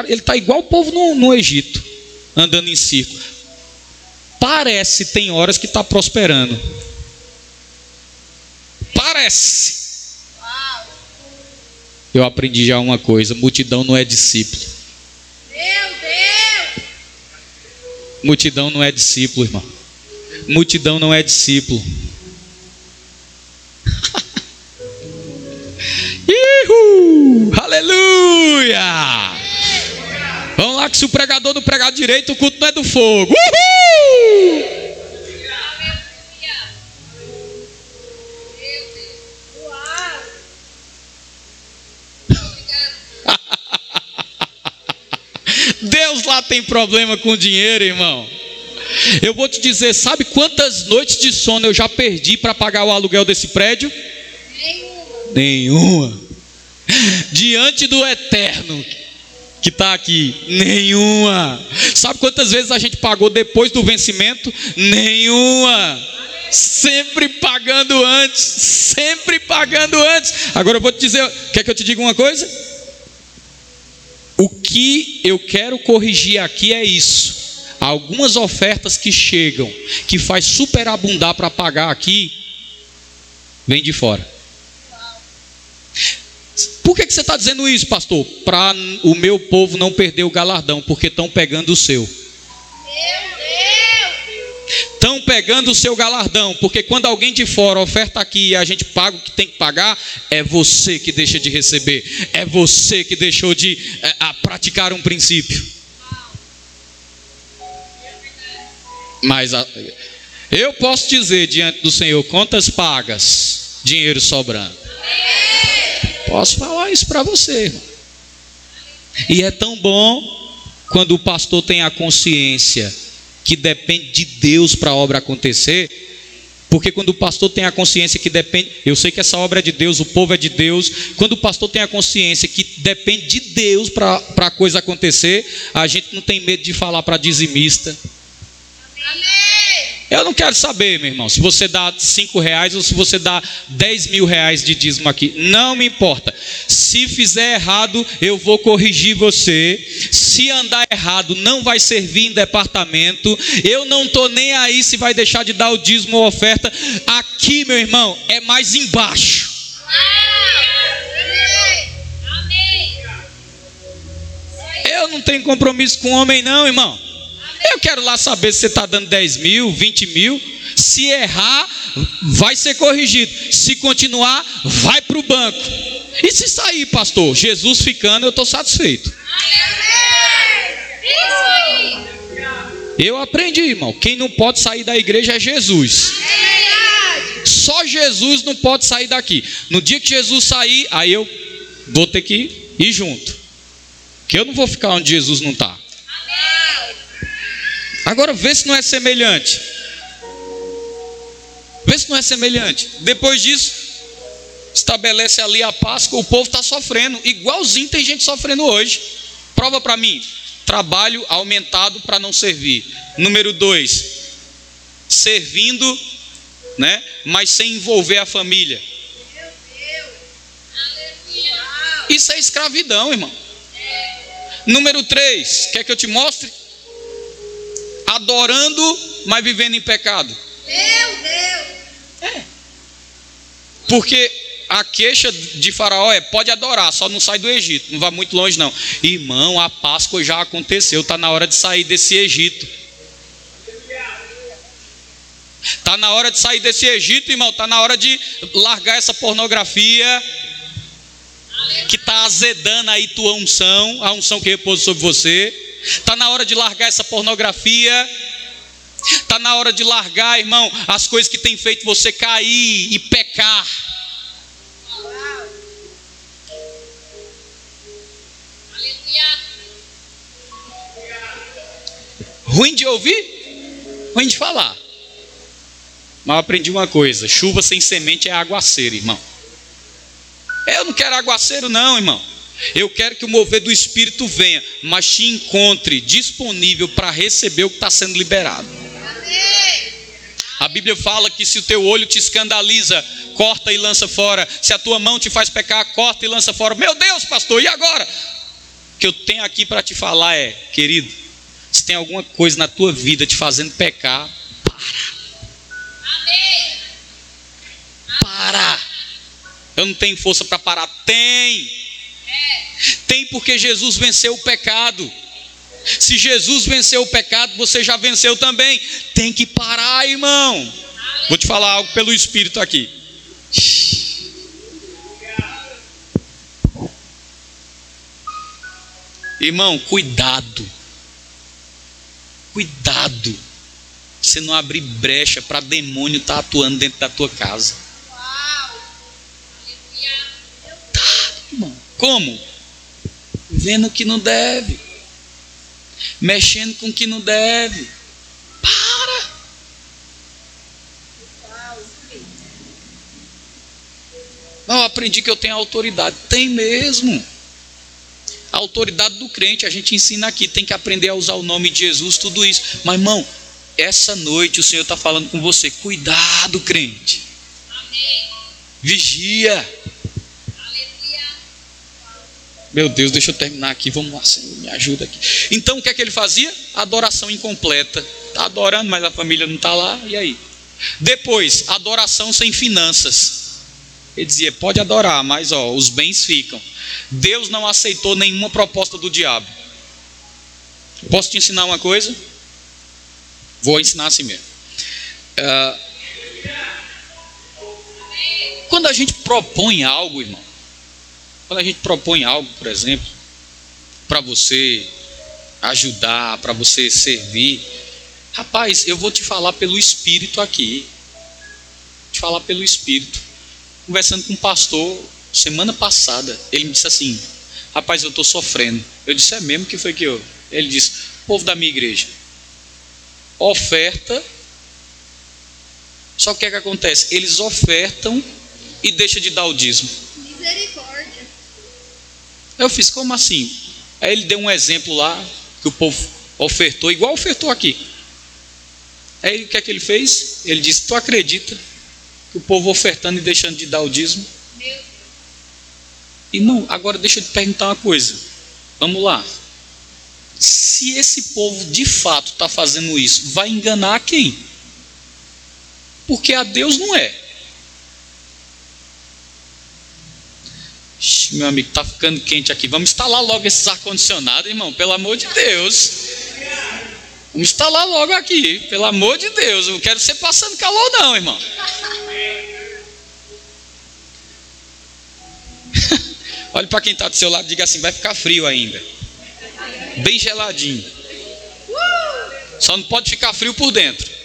Ele está igual o povo no, no Egito, andando em círculo. Parece, tem horas que está prosperando. Parece. Eu aprendi já uma coisa: multidão não é discípulo. Meu Deus! Multidão não é discípulo, irmão. Multidão não é discípulo. Ihu! Aleluia! Vamos lá, que se o pregador não pregar direito, o culto não é do fogo. Uhul! Deus lá tem problema com dinheiro, irmão. Eu vou te dizer, sabe quantas noites de sono eu já perdi para pagar o aluguel desse prédio? Nenhuma. Nenhuma. Diante do eterno que está aqui, nenhuma. Sabe quantas vezes a gente pagou depois do vencimento? Nenhuma. Sempre pagando antes, sempre pagando antes. Agora eu vou te dizer, quer que eu te diga uma coisa? O que eu quero corrigir aqui é isso. Algumas ofertas que chegam, que faz superabundar para pagar aqui, vem de fora. Por que, que você está dizendo isso, pastor? Para o meu povo não perder o galardão, porque estão pegando o seu. Meu estão pegando o seu galardão, porque quando alguém de fora oferta aqui e a gente paga o que tem que pagar, é você que deixa de receber, é você que deixou de é, praticar um princípio. Mas a, eu posso dizer diante do Senhor contas pagas, dinheiro sobrando. Posso falar isso para você, irmão. E é tão bom quando o pastor tem a consciência que depende de Deus para a obra acontecer, porque quando o pastor tem a consciência que depende, eu sei que essa obra é de Deus, o povo é de Deus, quando o pastor tem a consciência que depende de Deus para a coisa acontecer, a gente não tem medo de falar para dizimista. Amém. Eu não quero saber, meu irmão, se você dá cinco reais ou se você dá dez mil reais de dízimo aqui. Não me importa. Se fizer errado, eu vou corrigir você. Se andar errado, não vai servir em departamento. Eu não estou nem aí se vai deixar de dar o dízimo ou oferta. Aqui, meu irmão, é mais embaixo. Eu não tenho compromisso com homem, não, irmão. Eu quero lá saber se você está dando 10 mil, 20 mil. Se errar, vai ser corrigido. Se continuar, vai para o banco. E se sair, pastor, Jesus ficando, eu estou satisfeito. Eu aprendi, irmão. Quem não pode sair da igreja é Jesus. Só Jesus não pode sair daqui. No dia que Jesus sair, aí eu vou ter que ir junto. Que eu não vou ficar onde Jesus não está. Agora vê se não é semelhante. Vê se não é semelhante. Depois disso, estabelece ali a Páscoa, o povo está sofrendo. Igualzinho tem gente sofrendo hoje. Prova para mim. Trabalho aumentado para não servir. Número dois, servindo, né? Mas sem envolver a família. Isso é escravidão, irmão. Número três, quer que eu te mostre? Adorando, mas vivendo em pecado. Meu Deus! É. Porque a queixa de Faraó é: pode adorar, só não sai do Egito, não vai muito longe, não. Irmão, a Páscoa já aconteceu, está na hora de sair desse Egito. Está na hora de sair desse Egito, irmão. Está na hora de largar essa pornografia que está azedando aí tua unção, a unção que repousa sobre você. Está na hora de largar essa pornografia. Está na hora de largar, irmão, as coisas que tem feito você cair e pecar. Ruim de ouvir, ruim de falar. Mas eu aprendi uma coisa: chuva sem semente é aguaceiro, irmão. Eu não quero aguaceiro, não, irmão. Eu quero que o mover do Espírito venha, mas te encontre disponível para receber o que está sendo liberado. A Bíblia fala que se o teu olho te escandaliza, corta e lança fora. Se a tua mão te faz pecar, corta e lança fora. Meu Deus, pastor, e agora? O que eu tenho aqui para te falar é, querido, se tem alguma coisa na tua vida te fazendo pecar, para. Para. Eu não tenho força para parar. Tem. Tem porque Jesus venceu o pecado. Se Jesus venceu o pecado, você já venceu também. Tem que parar, irmão. Vou te falar algo pelo Espírito aqui. Irmão, cuidado. Cuidado. Você não abrir brecha para demônio estar tá atuando dentro da tua casa. Tá, irmão. Como? Vendo que não deve mexendo com o que não deve. Para! Eu aprendi que eu tenho autoridade. Tem mesmo. A autoridade do crente, a gente ensina aqui, tem que aprender a usar o nome de Jesus, tudo isso. Mas, irmão, essa noite o Senhor está falando com você. Cuidado, crente. Amém. Vigia. Meu Deus, deixa eu terminar aqui. Vamos lá, Senhor, me ajuda aqui. Então o que é que ele fazia? Adoração incompleta. Está adorando, mas a família não está lá. E aí? Depois, adoração sem finanças. Ele dizia: pode adorar, mas ó, os bens ficam. Deus não aceitou nenhuma proposta do diabo. Posso te ensinar uma coisa? Vou ensinar assim mesmo. Uh, quando a gente propõe algo, irmão, quando a gente propõe algo, por exemplo, para você ajudar, para você servir, rapaz, eu vou te falar pelo Espírito aqui. Vou te falar pelo Espírito. Conversando com um pastor semana passada, ele me disse assim: Rapaz, eu estou sofrendo. Eu disse: É mesmo que foi que eu? Ele disse: Povo da minha igreja, oferta. Só que o que, é que acontece? Eles ofertam e deixam de dar o dízimo. Misericórdia. Eu fiz, como assim? Aí ele deu um exemplo lá, que o povo ofertou, igual ofertou aqui. Aí o que é que ele fez? Ele disse: Tu acredita que o povo ofertando e deixando de dar o dízimo? Irmão, agora deixa eu te perguntar uma coisa. Vamos lá. Se esse povo de fato está fazendo isso, vai enganar quem? Porque a Deus não é. Meu amigo, está ficando quente aqui. Vamos instalar logo esses ar-condicionado, irmão, pelo amor de Deus. Vamos instalar logo aqui, pelo amor de Deus. Eu não quero ser passando calor, não, irmão. Olhe para quem está do seu lado e diga assim: vai ficar frio ainda. Bem geladinho. Só não pode ficar frio por dentro.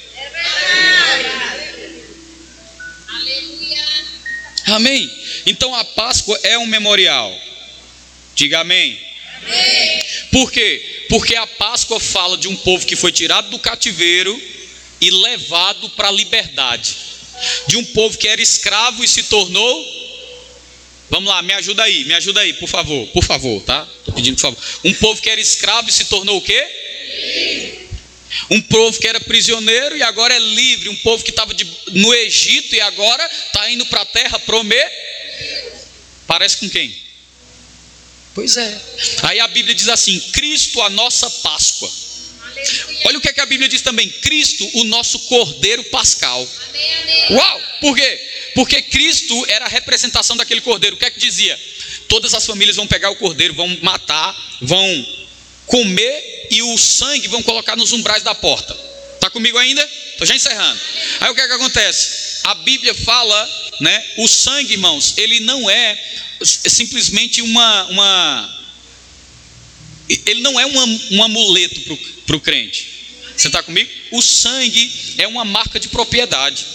Amém. Então a Páscoa é um memorial. Diga amém. amém. Por quê? Porque a Páscoa fala de um povo que foi tirado do cativeiro e levado para a liberdade. De um povo que era escravo e se tornou. Vamos lá, me ajuda aí, me ajuda aí, por favor, por favor, tá? Estou pedindo por favor. Um povo que era escravo e se tornou o quê? Um povo que era prisioneiro e agora é livre. Um povo que estava no Egito e agora está indo para a terra prometida Parece com quem? Pois é. Aí a Bíblia diz assim: Cristo, a nossa Páscoa. Olha o que, é que a Bíblia diz também: Cristo, o nosso Cordeiro Pascal. Uau! Por quê? Porque Cristo era a representação daquele cordeiro. O que é que dizia? Todas as famílias vão pegar o cordeiro, vão matar, vão comer e o sangue vão colocar nos umbrais da porta. Está comigo ainda? Estou já encerrando. Aí o que é que acontece? A Bíblia fala, né? O sangue, irmãos, ele não é simplesmente uma. uma ele não é um, um amuleto para o crente. Você está comigo? O sangue é uma marca de propriedade.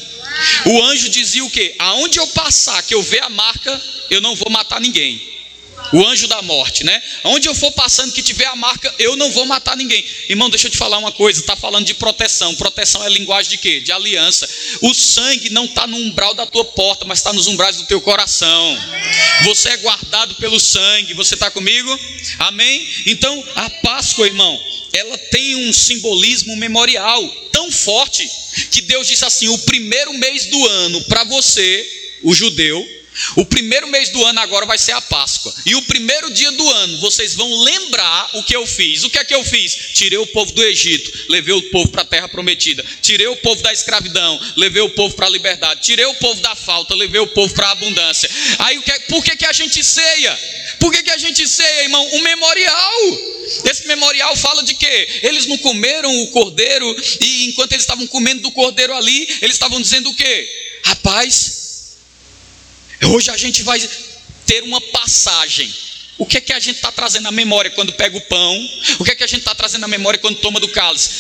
O anjo dizia o quê? Aonde eu passar, que eu ver a marca, eu não vou matar ninguém. O anjo da morte, né? Onde eu for passando que tiver a marca, eu não vou matar ninguém. Irmão, deixa eu te falar uma coisa, está falando de proteção. Proteção é linguagem de quê? De aliança. O sangue não está no umbral da tua porta, mas está nos umbrais do teu coração. Você é guardado pelo sangue. Você está comigo? Amém? Então, a Páscoa, irmão, ela tem um simbolismo memorial tão forte que Deus disse assim: o primeiro mês do ano para você, o judeu, o primeiro mês do ano agora vai ser a Páscoa. E o primeiro dia do ano vocês vão lembrar o que eu fiz. O que é que eu fiz? Tirei o povo do Egito, levei o povo para a terra prometida. Tirei o povo da escravidão, levei o povo para a liberdade. Tirei o povo da falta, levei o povo para a abundância. Aí é, por que, que a gente ceia? Por que, que a gente ceia, irmão? Um memorial. Esse memorial fala de quê? Eles não comeram o cordeiro e enquanto eles estavam comendo do cordeiro ali, eles estavam dizendo o quê? Rapaz, Hoje a gente vai ter uma passagem. O que é que a gente está trazendo à memória quando pega o pão? O que é que a gente está trazendo à memória quando toma do cálice?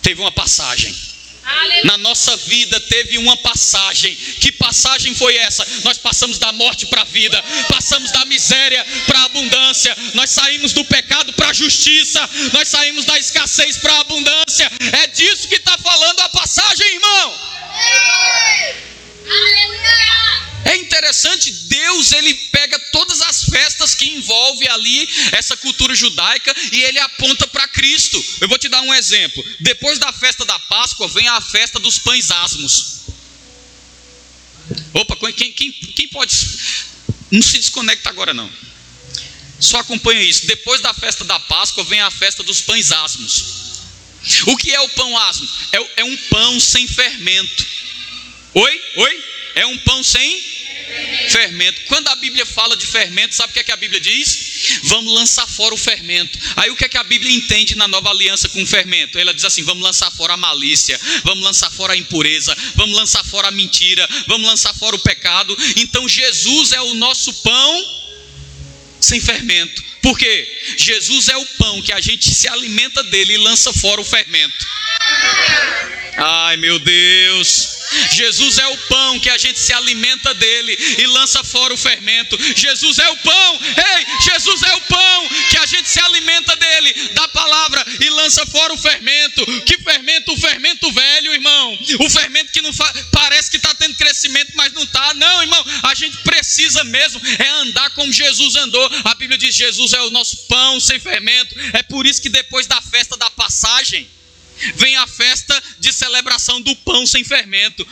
Teve uma passagem. Na nossa vida teve uma passagem. Que passagem foi essa? Nós passamos da morte para a vida, passamos da miséria para a abundância, nós saímos do pecado para a justiça, nós saímos da escassez para a abundância. É disso que está falando a passagem, irmão. Aleluia! É interessante, Deus ele pega todas as festas que envolve ali essa cultura judaica e ele aponta para Cristo. Eu vou te dar um exemplo. Depois da festa da Páscoa vem a festa dos pães asmos. Opa, quem, quem, quem pode. Não se desconecta agora não. Só acompanha isso. Depois da festa da Páscoa vem a festa dos pães asmos. O que é o pão asmo? É, é um pão sem fermento. Oi? Oi? É um pão sem Fermento. Quando a Bíblia fala de fermento, sabe o que, é que a Bíblia diz? Vamos lançar fora o fermento. Aí o que é que a Bíblia entende na nova aliança com o fermento? Ela diz assim: vamos lançar fora a malícia, vamos lançar fora a impureza, vamos lançar fora a mentira, vamos lançar fora o pecado. Então Jesus é o nosso pão sem fermento. Por quê? Jesus é o pão que a gente se alimenta dele e lança fora o fermento. Ai meu Deus. Jesus é o pão que a gente se alimenta dele e lança fora o fermento. Jesus é o pão, ei, Jesus é o pão que a gente se alimenta dele, da palavra e lança fora o fermento. Que fermento? O fermento velho, irmão. O fermento que não parece que está tendo crescimento, mas não está. Não, irmão, a gente precisa mesmo é andar como Jesus andou. A Bíblia diz: Jesus é o nosso pão sem fermento. É por isso que depois da festa da passagem, vem a festa de celebração do pão sem fermento.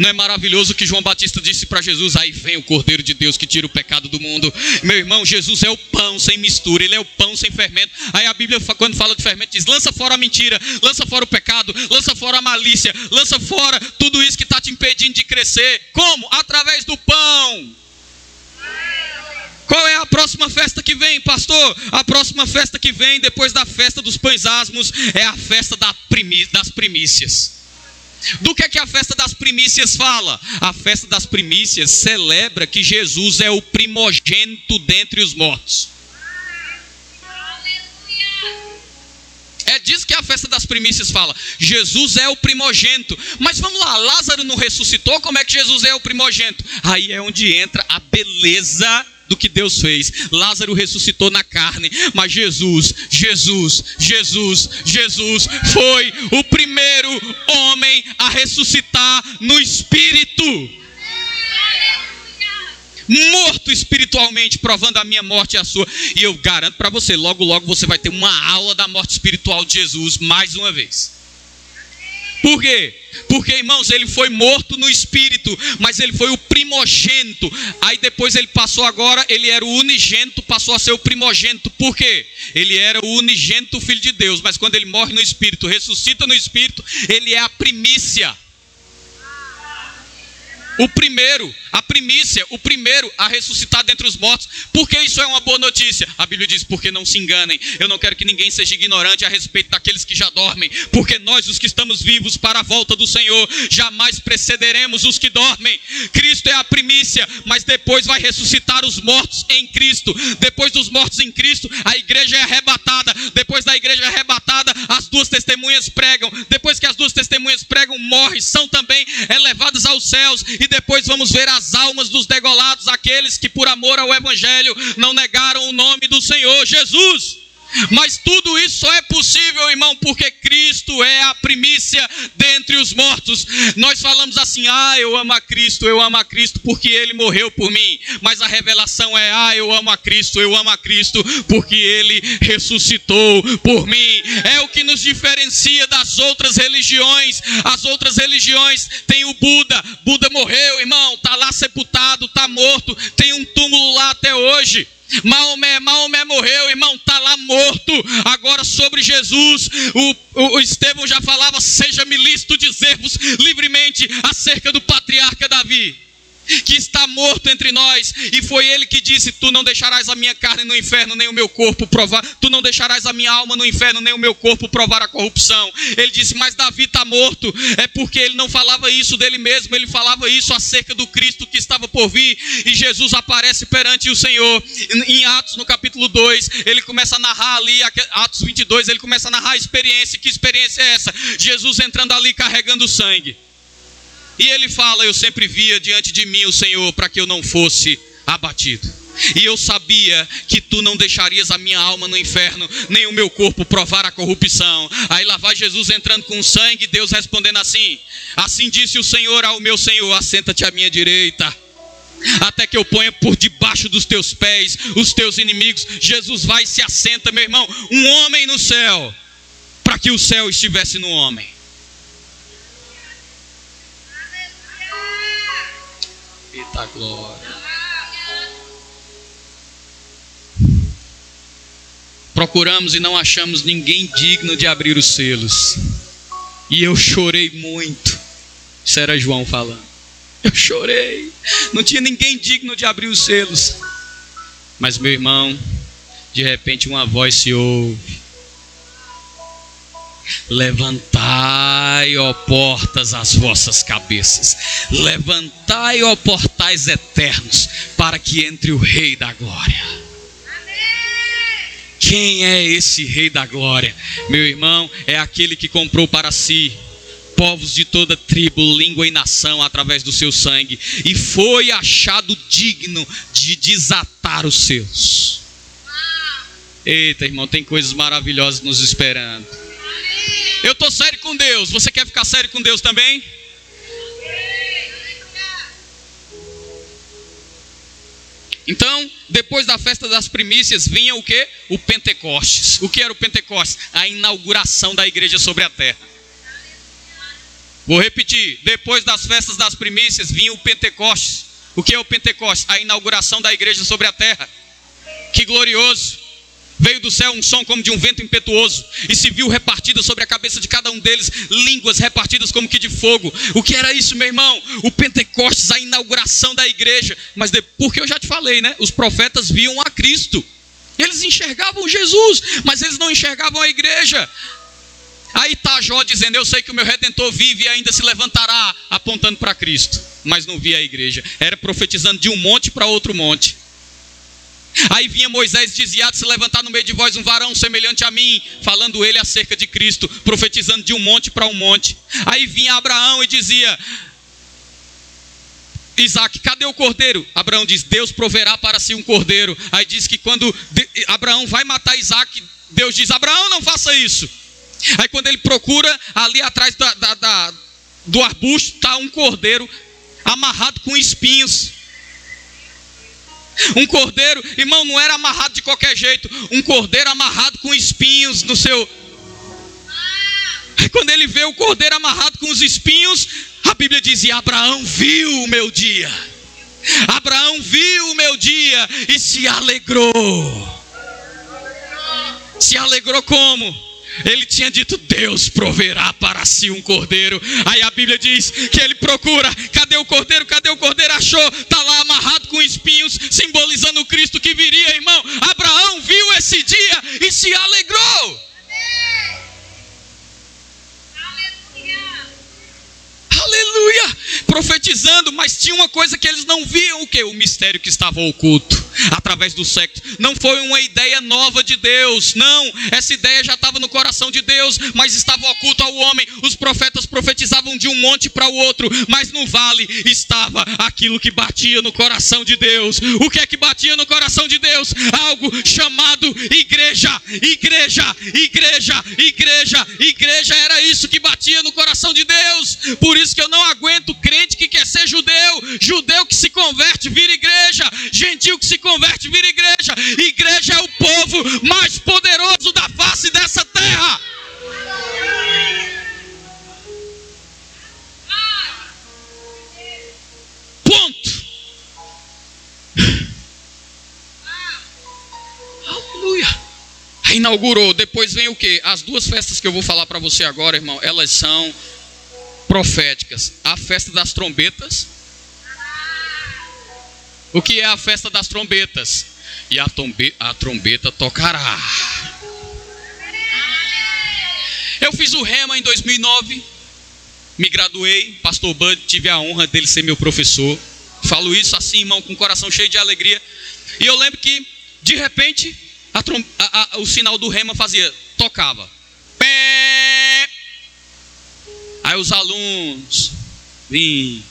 Não é maravilhoso que João Batista disse para Jesus: Aí vem o Cordeiro de Deus que tira o pecado do mundo. Meu irmão, Jesus é o pão sem mistura, ele é o pão sem fermento. Aí a Bíblia, quando fala de fermento, diz: Lança fora a mentira, lança fora o pecado, lança fora a malícia, lança fora tudo isso que está te impedindo de crescer. Como? Através do pão. Qual é a próxima festa que vem, pastor? A próxima festa que vem, depois da festa dos pães asmos, é a festa das primícias. Do que é que a festa das primícias fala? A festa das primícias celebra que Jesus é o primogênito dentre os mortos. É disso que a festa das primícias fala. Jesus é o primogênito. Mas vamos lá, Lázaro não ressuscitou, como é que Jesus é o primogênito? Aí é onde entra a beleza do que Deus fez. Lázaro ressuscitou na carne, mas Jesus, Jesus, Jesus, Jesus foi o primeiro homem a ressuscitar no espírito. Morto espiritualmente, provando a minha morte e a sua. E eu garanto para você, logo, logo você vai ter uma aula da morte espiritual de Jesus mais uma vez. Por quê? Porque, irmãos, ele foi morto no espírito, mas ele foi o primogênito. Aí depois ele passou agora, ele era o unigênito, passou a ser o primogênito. Por quê? Ele era o unigênito filho de Deus, mas quando ele morre no espírito, ressuscita no espírito, ele é a primícia. O primeiro, a primícia, o primeiro a ressuscitar dentre os mortos. Por que isso é uma boa notícia? A Bíblia diz: porque não se enganem. Eu não quero que ninguém seja ignorante a respeito daqueles que já dormem, porque nós, os que estamos vivos para a volta do Senhor, jamais precederemos os que dormem. Cristo é a primícia, mas depois vai ressuscitar os mortos em Cristo. Depois dos mortos em Cristo, a igreja é arrebatada. Depois da igreja arrebatada, as duas testemunhas pregam. Depois que as duas testemunhas pregam, morrem, são também ao aos céus e depois vamos ver as almas dos degolados, aqueles que por amor ao evangelho não negaram o nome do Senhor Jesus. Mas tudo isso só é possível, irmão, porque Cristo é a primícia dentre os mortos. Nós falamos assim: ah, eu amo a Cristo, eu amo a Cristo porque Ele morreu por mim. Mas a revelação é: ah, eu amo a Cristo, eu amo a Cristo porque Ele ressuscitou por mim. É o que nos diferencia das outras religiões. As outras religiões têm o Buda. Buda morreu, irmão, está lá sepultado, está morto, tem um túmulo lá até hoje. Maomé, Maomé morreu, irmão, está lá morto. Agora sobre Jesus, o, o, o Estevão já falava: seja-me lícito dizer-vos livremente acerca do patriarca Davi que está morto entre nós, e foi ele que disse: Tu não deixarás a minha carne no inferno, nem o meu corpo provar, tu não deixarás a minha alma no inferno, nem o meu corpo provar a corrupção. Ele disse: Mas Davi está morto, é porque ele não falava isso dele mesmo, ele falava isso acerca do Cristo que estava por vir, e Jesus aparece perante o Senhor. Em Atos, no capítulo 2, ele começa a narrar ali, Atos 22, ele começa a narrar a experiência. Que experiência é essa? Jesus entrando ali carregando sangue. E ele fala: Eu sempre via diante de mim o Senhor para que eu não fosse abatido. E eu sabia que tu não deixarias a minha alma no inferno, nem o meu corpo provar a corrupção. Aí lá vai Jesus entrando com sangue, Deus respondendo assim: Assim disse o Senhor ao meu Senhor: Assenta-te à minha direita até que eu ponha por debaixo dos teus pés os teus inimigos. Jesus vai e se assenta, meu irmão, um homem no céu, para que o céu estivesse no homem. Eita glória. Procuramos e não achamos ninguém digno de abrir os selos. E eu chorei muito. Isso era João falando. Eu chorei. Não tinha ninguém digno de abrir os selos. Mas meu irmão, de repente uma voz se ouve. Levantai, ó portas, as vossas cabeças. Levantai, ó portais eternos, para que entre o Rei da Glória. Quem é esse Rei da Glória? Meu irmão, é aquele que comprou para si povos de toda tribo, língua e nação através do seu sangue e foi achado digno de desatar os seus. Eita, irmão, tem coisas maravilhosas nos esperando. Eu estou sério com Deus. Você quer ficar sério com Deus também? Então, depois da festa das primícias, vinha o que? O Pentecostes. O que era o Pentecostes? A inauguração da igreja sobre a terra. Vou repetir: depois das festas das primícias, vinha o Pentecostes. O que é o Pentecostes? A inauguração da igreja sobre a terra. Que glorioso! Veio do céu um som como de um vento impetuoso, e se viu repartida sobre a cabeça de cada um deles línguas repartidas como que de fogo. O que era isso, meu irmão? O Pentecostes, a inauguração da igreja. Mas de, porque eu já te falei, né? Os profetas viam a Cristo. Eles enxergavam Jesus, mas eles não enxergavam a igreja. Aí está Jó dizendo: Eu sei que o meu redentor vive e ainda se levantará, apontando para Cristo, mas não via a igreja. Era profetizando de um monte para outro monte. Aí vinha Moisés desviado se levantar no meio de vós um varão semelhante a mim, falando ele acerca de Cristo, profetizando de um monte para um monte. Aí vinha Abraão e dizia: Isaac, cadê o cordeiro? Abraão diz: Deus proverá para si um cordeiro. Aí diz que quando Abraão vai matar Isaac, Deus diz: Abraão, não faça isso. Aí quando ele procura, ali atrás da, da, da, do arbusto está um cordeiro amarrado com espinhos. Um cordeiro, irmão, não era amarrado de qualquer jeito. Um cordeiro amarrado com espinhos no seu. Aí quando ele vê o cordeiro amarrado com os espinhos, a Bíblia dizia: Abraão viu o meu dia. Abraão viu o meu dia e se alegrou. Se alegrou como? Ele tinha dito: Deus proverá para si um cordeiro. Aí a Bíblia diz que ele procura: cadê o cordeiro? Cadê o cordeiro? Achou, está lá amarrado com espinhos, simbolizando o Cristo que viria, irmão. Abraão viu esse dia e se alegrou. aleluia, profetizando, mas tinha uma coisa que eles não viam, o que? O mistério que estava oculto. Através do sexo. Não foi uma ideia nova de Deus, não. Essa ideia já estava no coração de Deus, mas estava oculto ao homem. Os profetas profetizavam de um monte para o outro, mas no vale estava aquilo que batia no coração de Deus. O que é que batia no coração de Deus? Algo chamado igreja, igreja, igreja, igreja, igreja. Era isso que batia no coração de Deus. Por isso que eu não aguento crente que quer ser judeu, judeu que se converte, vira igreja, gentil que se converte, vira igreja. Igreja é o povo mais poderoso da face dessa terra. Ponto. Aleluia. Inaugurou. Depois vem o que? As duas festas que eu vou falar para você agora, irmão, elas são proféticas. A festa das trombetas. O que é a festa das trombetas? E a, tombe, a trombeta tocará. Eu fiz o Rema em 2009. Me graduei. Pastor Bud, tive a honra dele ser meu professor. Falo isso assim, irmão, com o coração cheio de alegria. E eu lembro que, de repente, a, a, a, o sinal do rema fazia, tocava. Pé. Aí os alunos vinham,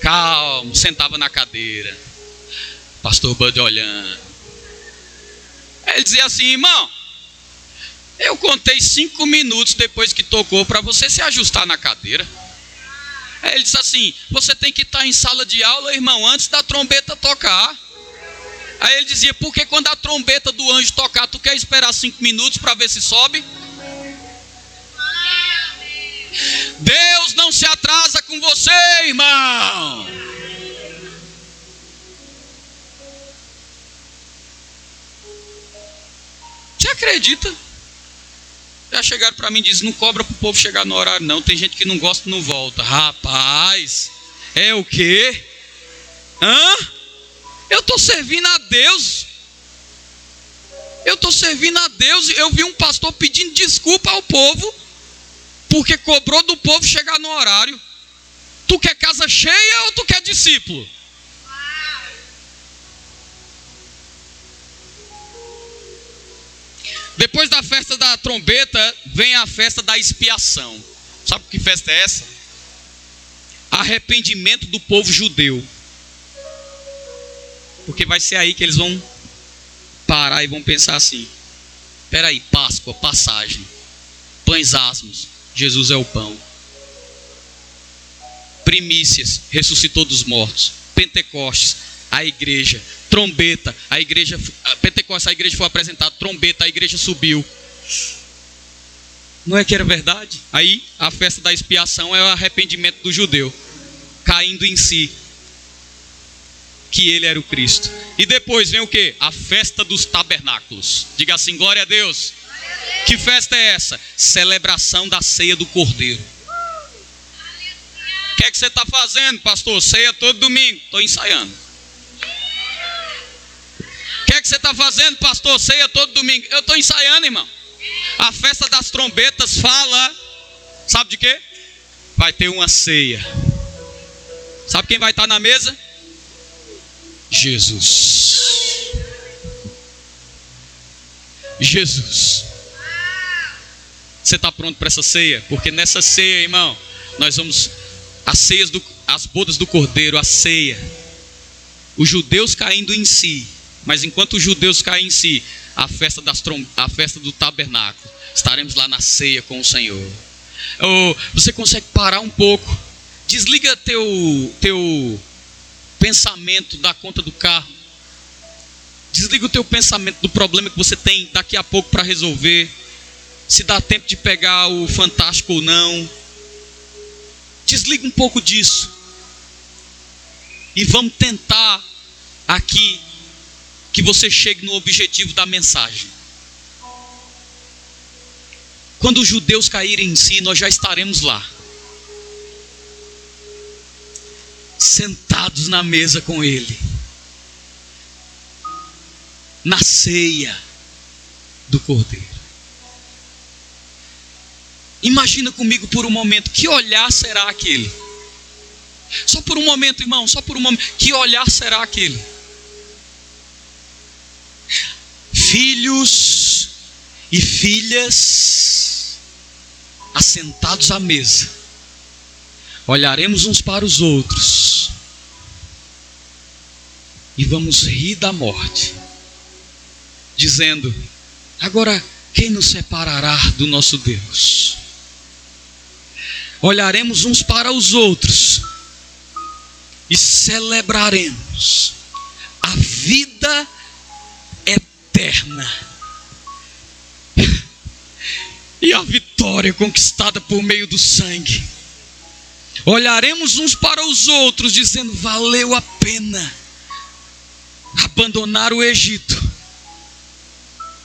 calmo, sentava na cadeira. Pastor Bud olhando. Ele dizia assim, irmão, eu contei cinco minutos depois que tocou para você se ajustar na cadeira. Aí ele disse assim: Você tem que estar em sala de aula, irmão, antes da trombeta tocar. Aí ele dizia: Porque quando a trombeta do anjo tocar, tu quer esperar cinco minutos para ver se sobe? Deus não se atrasa com você, irmão. Você acredita? Já chegaram para mim e dizem: Não cobra para o povo chegar no horário, não. Tem gente que não gosta e não volta. Rapaz, é o quê? Hã? Eu estou servindo a Deus. Eu estou servindo a Deus. Eu vi um pastor pedindo desculpa ao povo, porque cobrou do povo chegar no horário. Tu quer casa cheia ou tu quer discípulo? Depois da festa da trombeta, vem a festa da expiação. Sabe que festa é essa? Arrependimento do povo judeu. Porque vai ser aí que eles vão parar e vão pensar assim: peraí, Páscoa, passagem, pães asmos, Jesus é o pão. Primícias, ressuscitou dos mortos. Pentecostes, a igreja. Trombeta, a igreja. A Pentecostes, a igreja foi apresentada. Trombeta, a igreja subiu. Não é que era verdade? Aí a festa da expiação é o arrependimento do judeu, caindo em si, que ele era o Cristo. E depois vem o que? A festa dos tabernáculos. Diga assim: glória a Deus. Que festa é essa? Celebração da ceia do Cordeiro. O que é que você está fazendo, pastor? Ceia todo domingo. Estou ensaiando. Que é que você está fazendo, pastor? Ceia todo domingo. Eu estou ensaiando, irmão. A festa das trombetas fala. Sabe de quê? Vai ter uma ceia. Sabe quem vai estar na mesa? Jesus. Jesus. Você está pronto para essa ceia? Porque nessa ceia, irmão, nós vamos as ceias do, as bodas do cordeiro, a ceia. Os judeus caindo em si, mas enquanto os judeus caem em si, a festa das a festa do tabernáculo, estaremos lá na ceia com o Senhor. Você consegue parar um pouco? Desliga teu teu pensamento da conta do carro. Desliga o teu pensamento do problema que você tem daqui a pouco para resolver. Se dá tempo de pegar o fantástico ou não. Desliga um pouco disso. E vamos tentar aqui que você chegue no objetivo da mensagem. Quando os judeus caírem em si, nós já estaremos lá. sentados na mesa com Ele, na ceia do Cordeiro. Imagina comigo por um momento, que olhar será aquele? Só por um momento, irmão, só por um momento, que olhar será aquele? Filhos e filhas assentados à mesa, olharemos uns para os outros e vamos rir da morte, dizendo: agora quem nos separará do nosso Deus? Olharemos uns para os outros e celebraremos a vida eterna e a vitória conquistada por meio do sangue. Olharemos uns para os outros, dizendo: valeu a pena abandonar o Egito,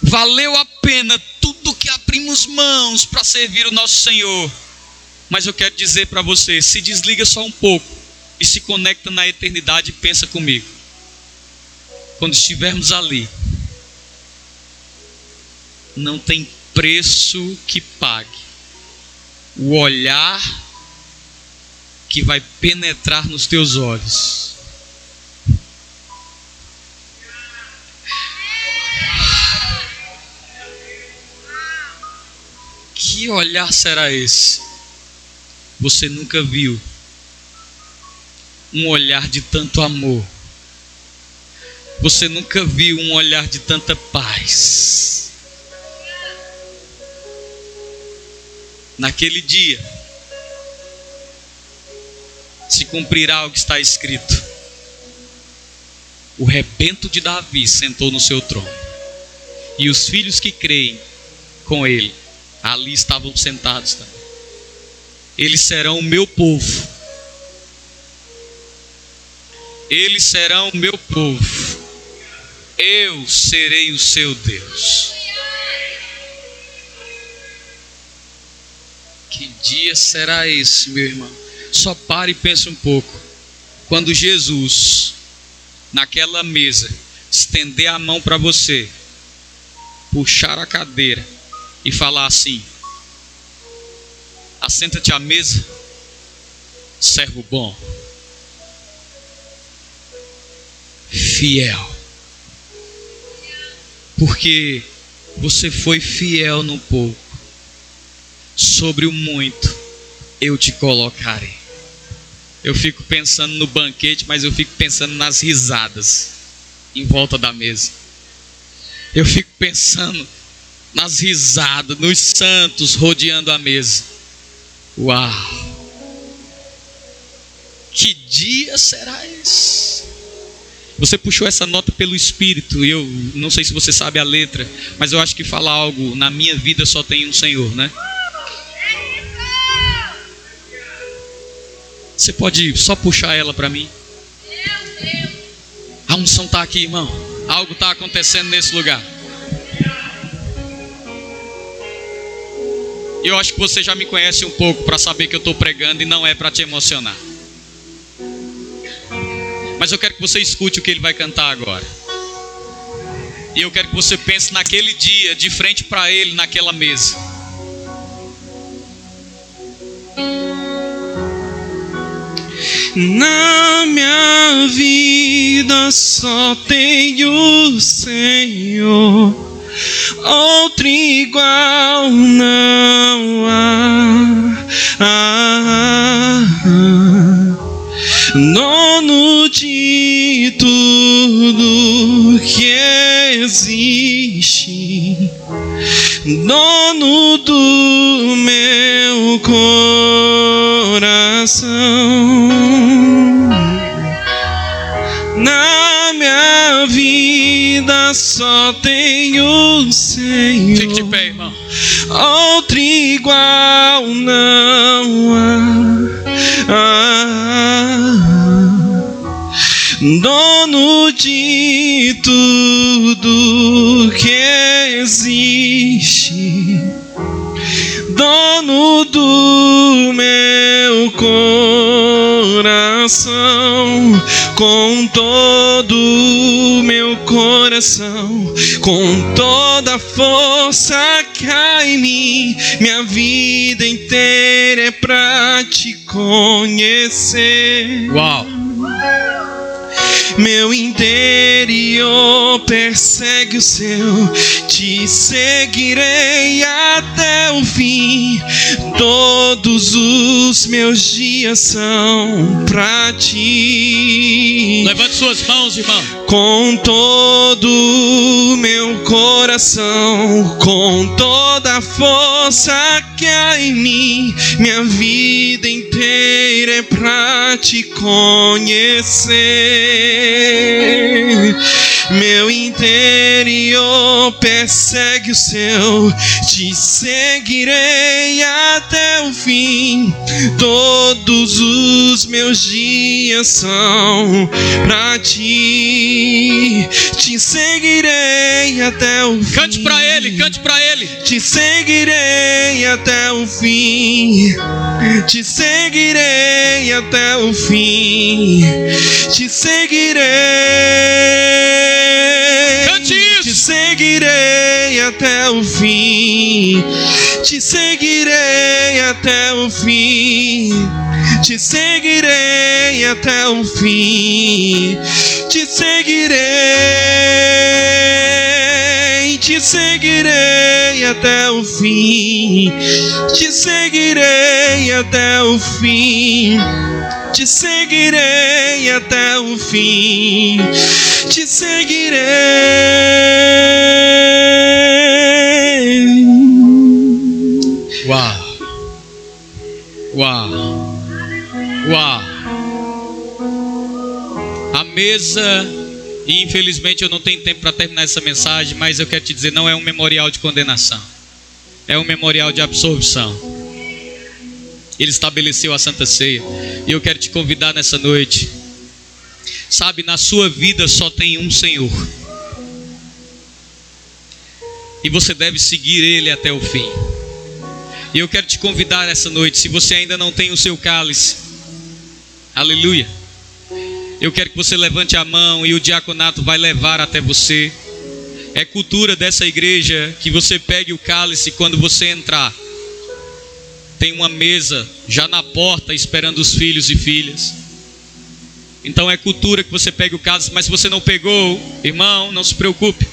valeu a pena tudo que abrimos mãos para servir o nosso Senhor. Mas eu quero dizer para você: se desliga só um pouco e se conecta na eternidade pensa comigo. Quando estivermos ali, não tem preço que pague. O olhar que vai penetrar nos teus olhos. Que olhar será esse? Você nunca viu um olhar de tanto amor. Você nunca viu um olhar de tanta paz. Naquele dia se cumprirá o que está escrito. O rebento de Davi sentou no seu trono, e os filhos que creem com ele ali estavam sentados também. Eles serão o meu povo. Eles serão o meu povo. Eu serei o seu Deus. Que dia será esse, meu irmão? Só pare e pense um pouco. Quando Jesus, naquela mesa, estender a mão para você, puxar a cadeira e falar assim: Assenta-te à mesa, servo bom, fiel, porque você foi fiel no pouco sobre o muito eu te colocarei. Eu fico pensando no banquete, mas eu fico pensando nas risadas em volta da mesa. Eu fico pensando nas risadas, nos santos rodeando a mesa. Uau! Que dia será esse? Você puxou essa nota pelo Espírito, eu não sei se você sabe a letra, mas eu acho que fala algo, na minha vida só tem um Senhor, né? Você pode só puxar ela para mim? A unção está aqui, irmão. Algo está acontecendo nesse lugar. Eu acho que você já me conhece um pouco para saber que eu estou pregando e não é para te emocionar. Mas eu quero que você escute o que ele vai cantar agora. E eu quero que você pense naquele dia, de frente para ele, naquela mesa. Na minha vida só tenho o Senhor, outro igual não há. Ah, dono de tudo que existe, dono do meu coração. só tenho Senhor. Fique de pé, irmão. Outro igual não há. Ah, dono de tudo que existe, dono do meu coração, com todo o meu coração, com toda a força que há em mim, minha vida inteira é pra te conhecer. Uau! Meu interior persegue o seu, te seguirei até o fim. Todos os meus dias são pra ti. Levante suas mãos, irmão. Com todo o meu coração, com toda a força que há em mim, minha vida inteira é pra te conhecer. Meu interior persegue o seu, te seguirei até o fim. Todos os meus dias são pra ti, te seguirei até o fim. Cante para ele, cante para ele. Te seguirei até o fim, te seguirei até o fim, te seguirei. Cante. Te seguirei até o fim, te seguirei até o fim, te seguirei até o fim, te seguirei, te seguirei até o fim, te seguirei até o fim te seguirei até o fim, te seguirei. Uau. Uau. Uau. A mesa, e infelizmente eu não tenho tempo para terminar essa mensagem, mas eu quero te dizer, não é um memorial de condenação. É um memorial de absorção. Ele estabeleceu a Santa Ceia. E eu quero te convidar nessa noite. Sabe, na sua vida só tem um Senhor. E você deve seguir Ele até o fim. E eu quero te convidar nessa noite, se você ainda não tem o seu cálice, aleluia. Eu quero que você levante a mão e o diaconato vai levar até você. É cultura dessa igreja que você pegue o cálice quando você entrar. Tem uma mesa já na porta esperando os filhos e filhas. Então é cultura que você pegue o cálice, mas se você não pegou, irmão, não se preocupe.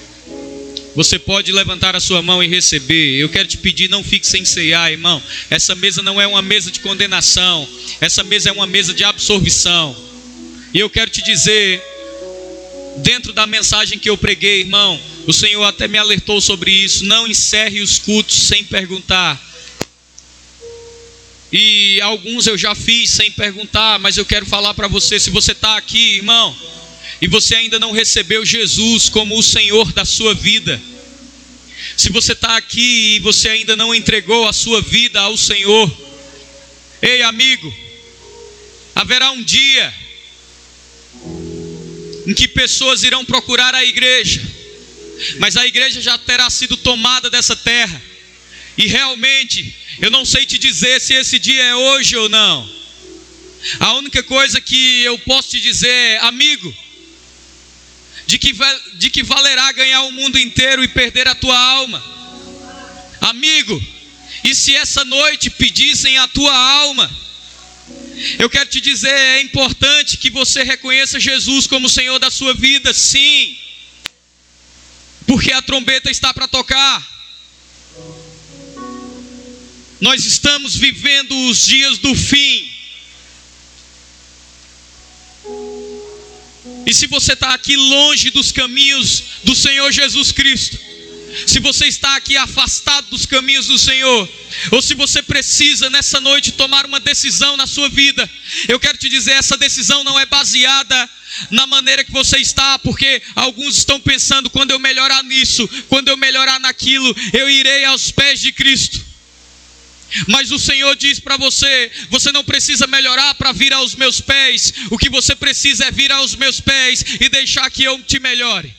Você pode levantar a sua mão e receber. Eu quero te pedir, não fique sem ceiar, irmão. Essa mesa não é uma mesa de condenação. Essa mesa é uma mesa de absorção. E eu quero te dizer, dentro da mensagem que eu preguei, irmão, o Senhor até me alertou sobre isso. Não encerre os cultos sem perguntar. E alguns eu já fiz sem perguntar, mas eu quero falar para você: se você está aqui, irmão, e você ainda não recebeu Jesus como o Senhor da sua vida, se você está aqui e você ainda não entregou a sua vida ao Senhor, ei amigo, haverá um dia em que pessoas irão procurar a igreja, mas a igreja já terá sido tomada dessa terra, e realmente, eu não sei te dizer se esse dia é hoje ou não. A única coisa que eu posso te dizer, amigo, de que, de que valerá ganhar o mundo inteiro e perder a tua alma. Amigo, e se essa noite pedissem a tua alma, eu quero te dizer, é importante que você reconheça Jesus como Senhor da sua vida, sim, porque a trombeta está para tocar. Nós estamos vivendo os dias do fim. E se você está aqui longe dos caminhos do Senhor Jesus Cristo, se você está aqui afastado dos caminhos do Senhor, ou se você precisa nessa noite tomar uma decisão na sua vida, eu quero te dizer: essa decisão não é baseada na maneira que você está, porque alguns estão pensando: quando eu melhorar nisso, quando eu melhorar naquilo, eu irei aos pés de Cristo. Mas o Senhor diz para você: você não precisa melhorar para vir aos meus pés, o que você precisa é vir aos meus pés e deixar que eu te melhore.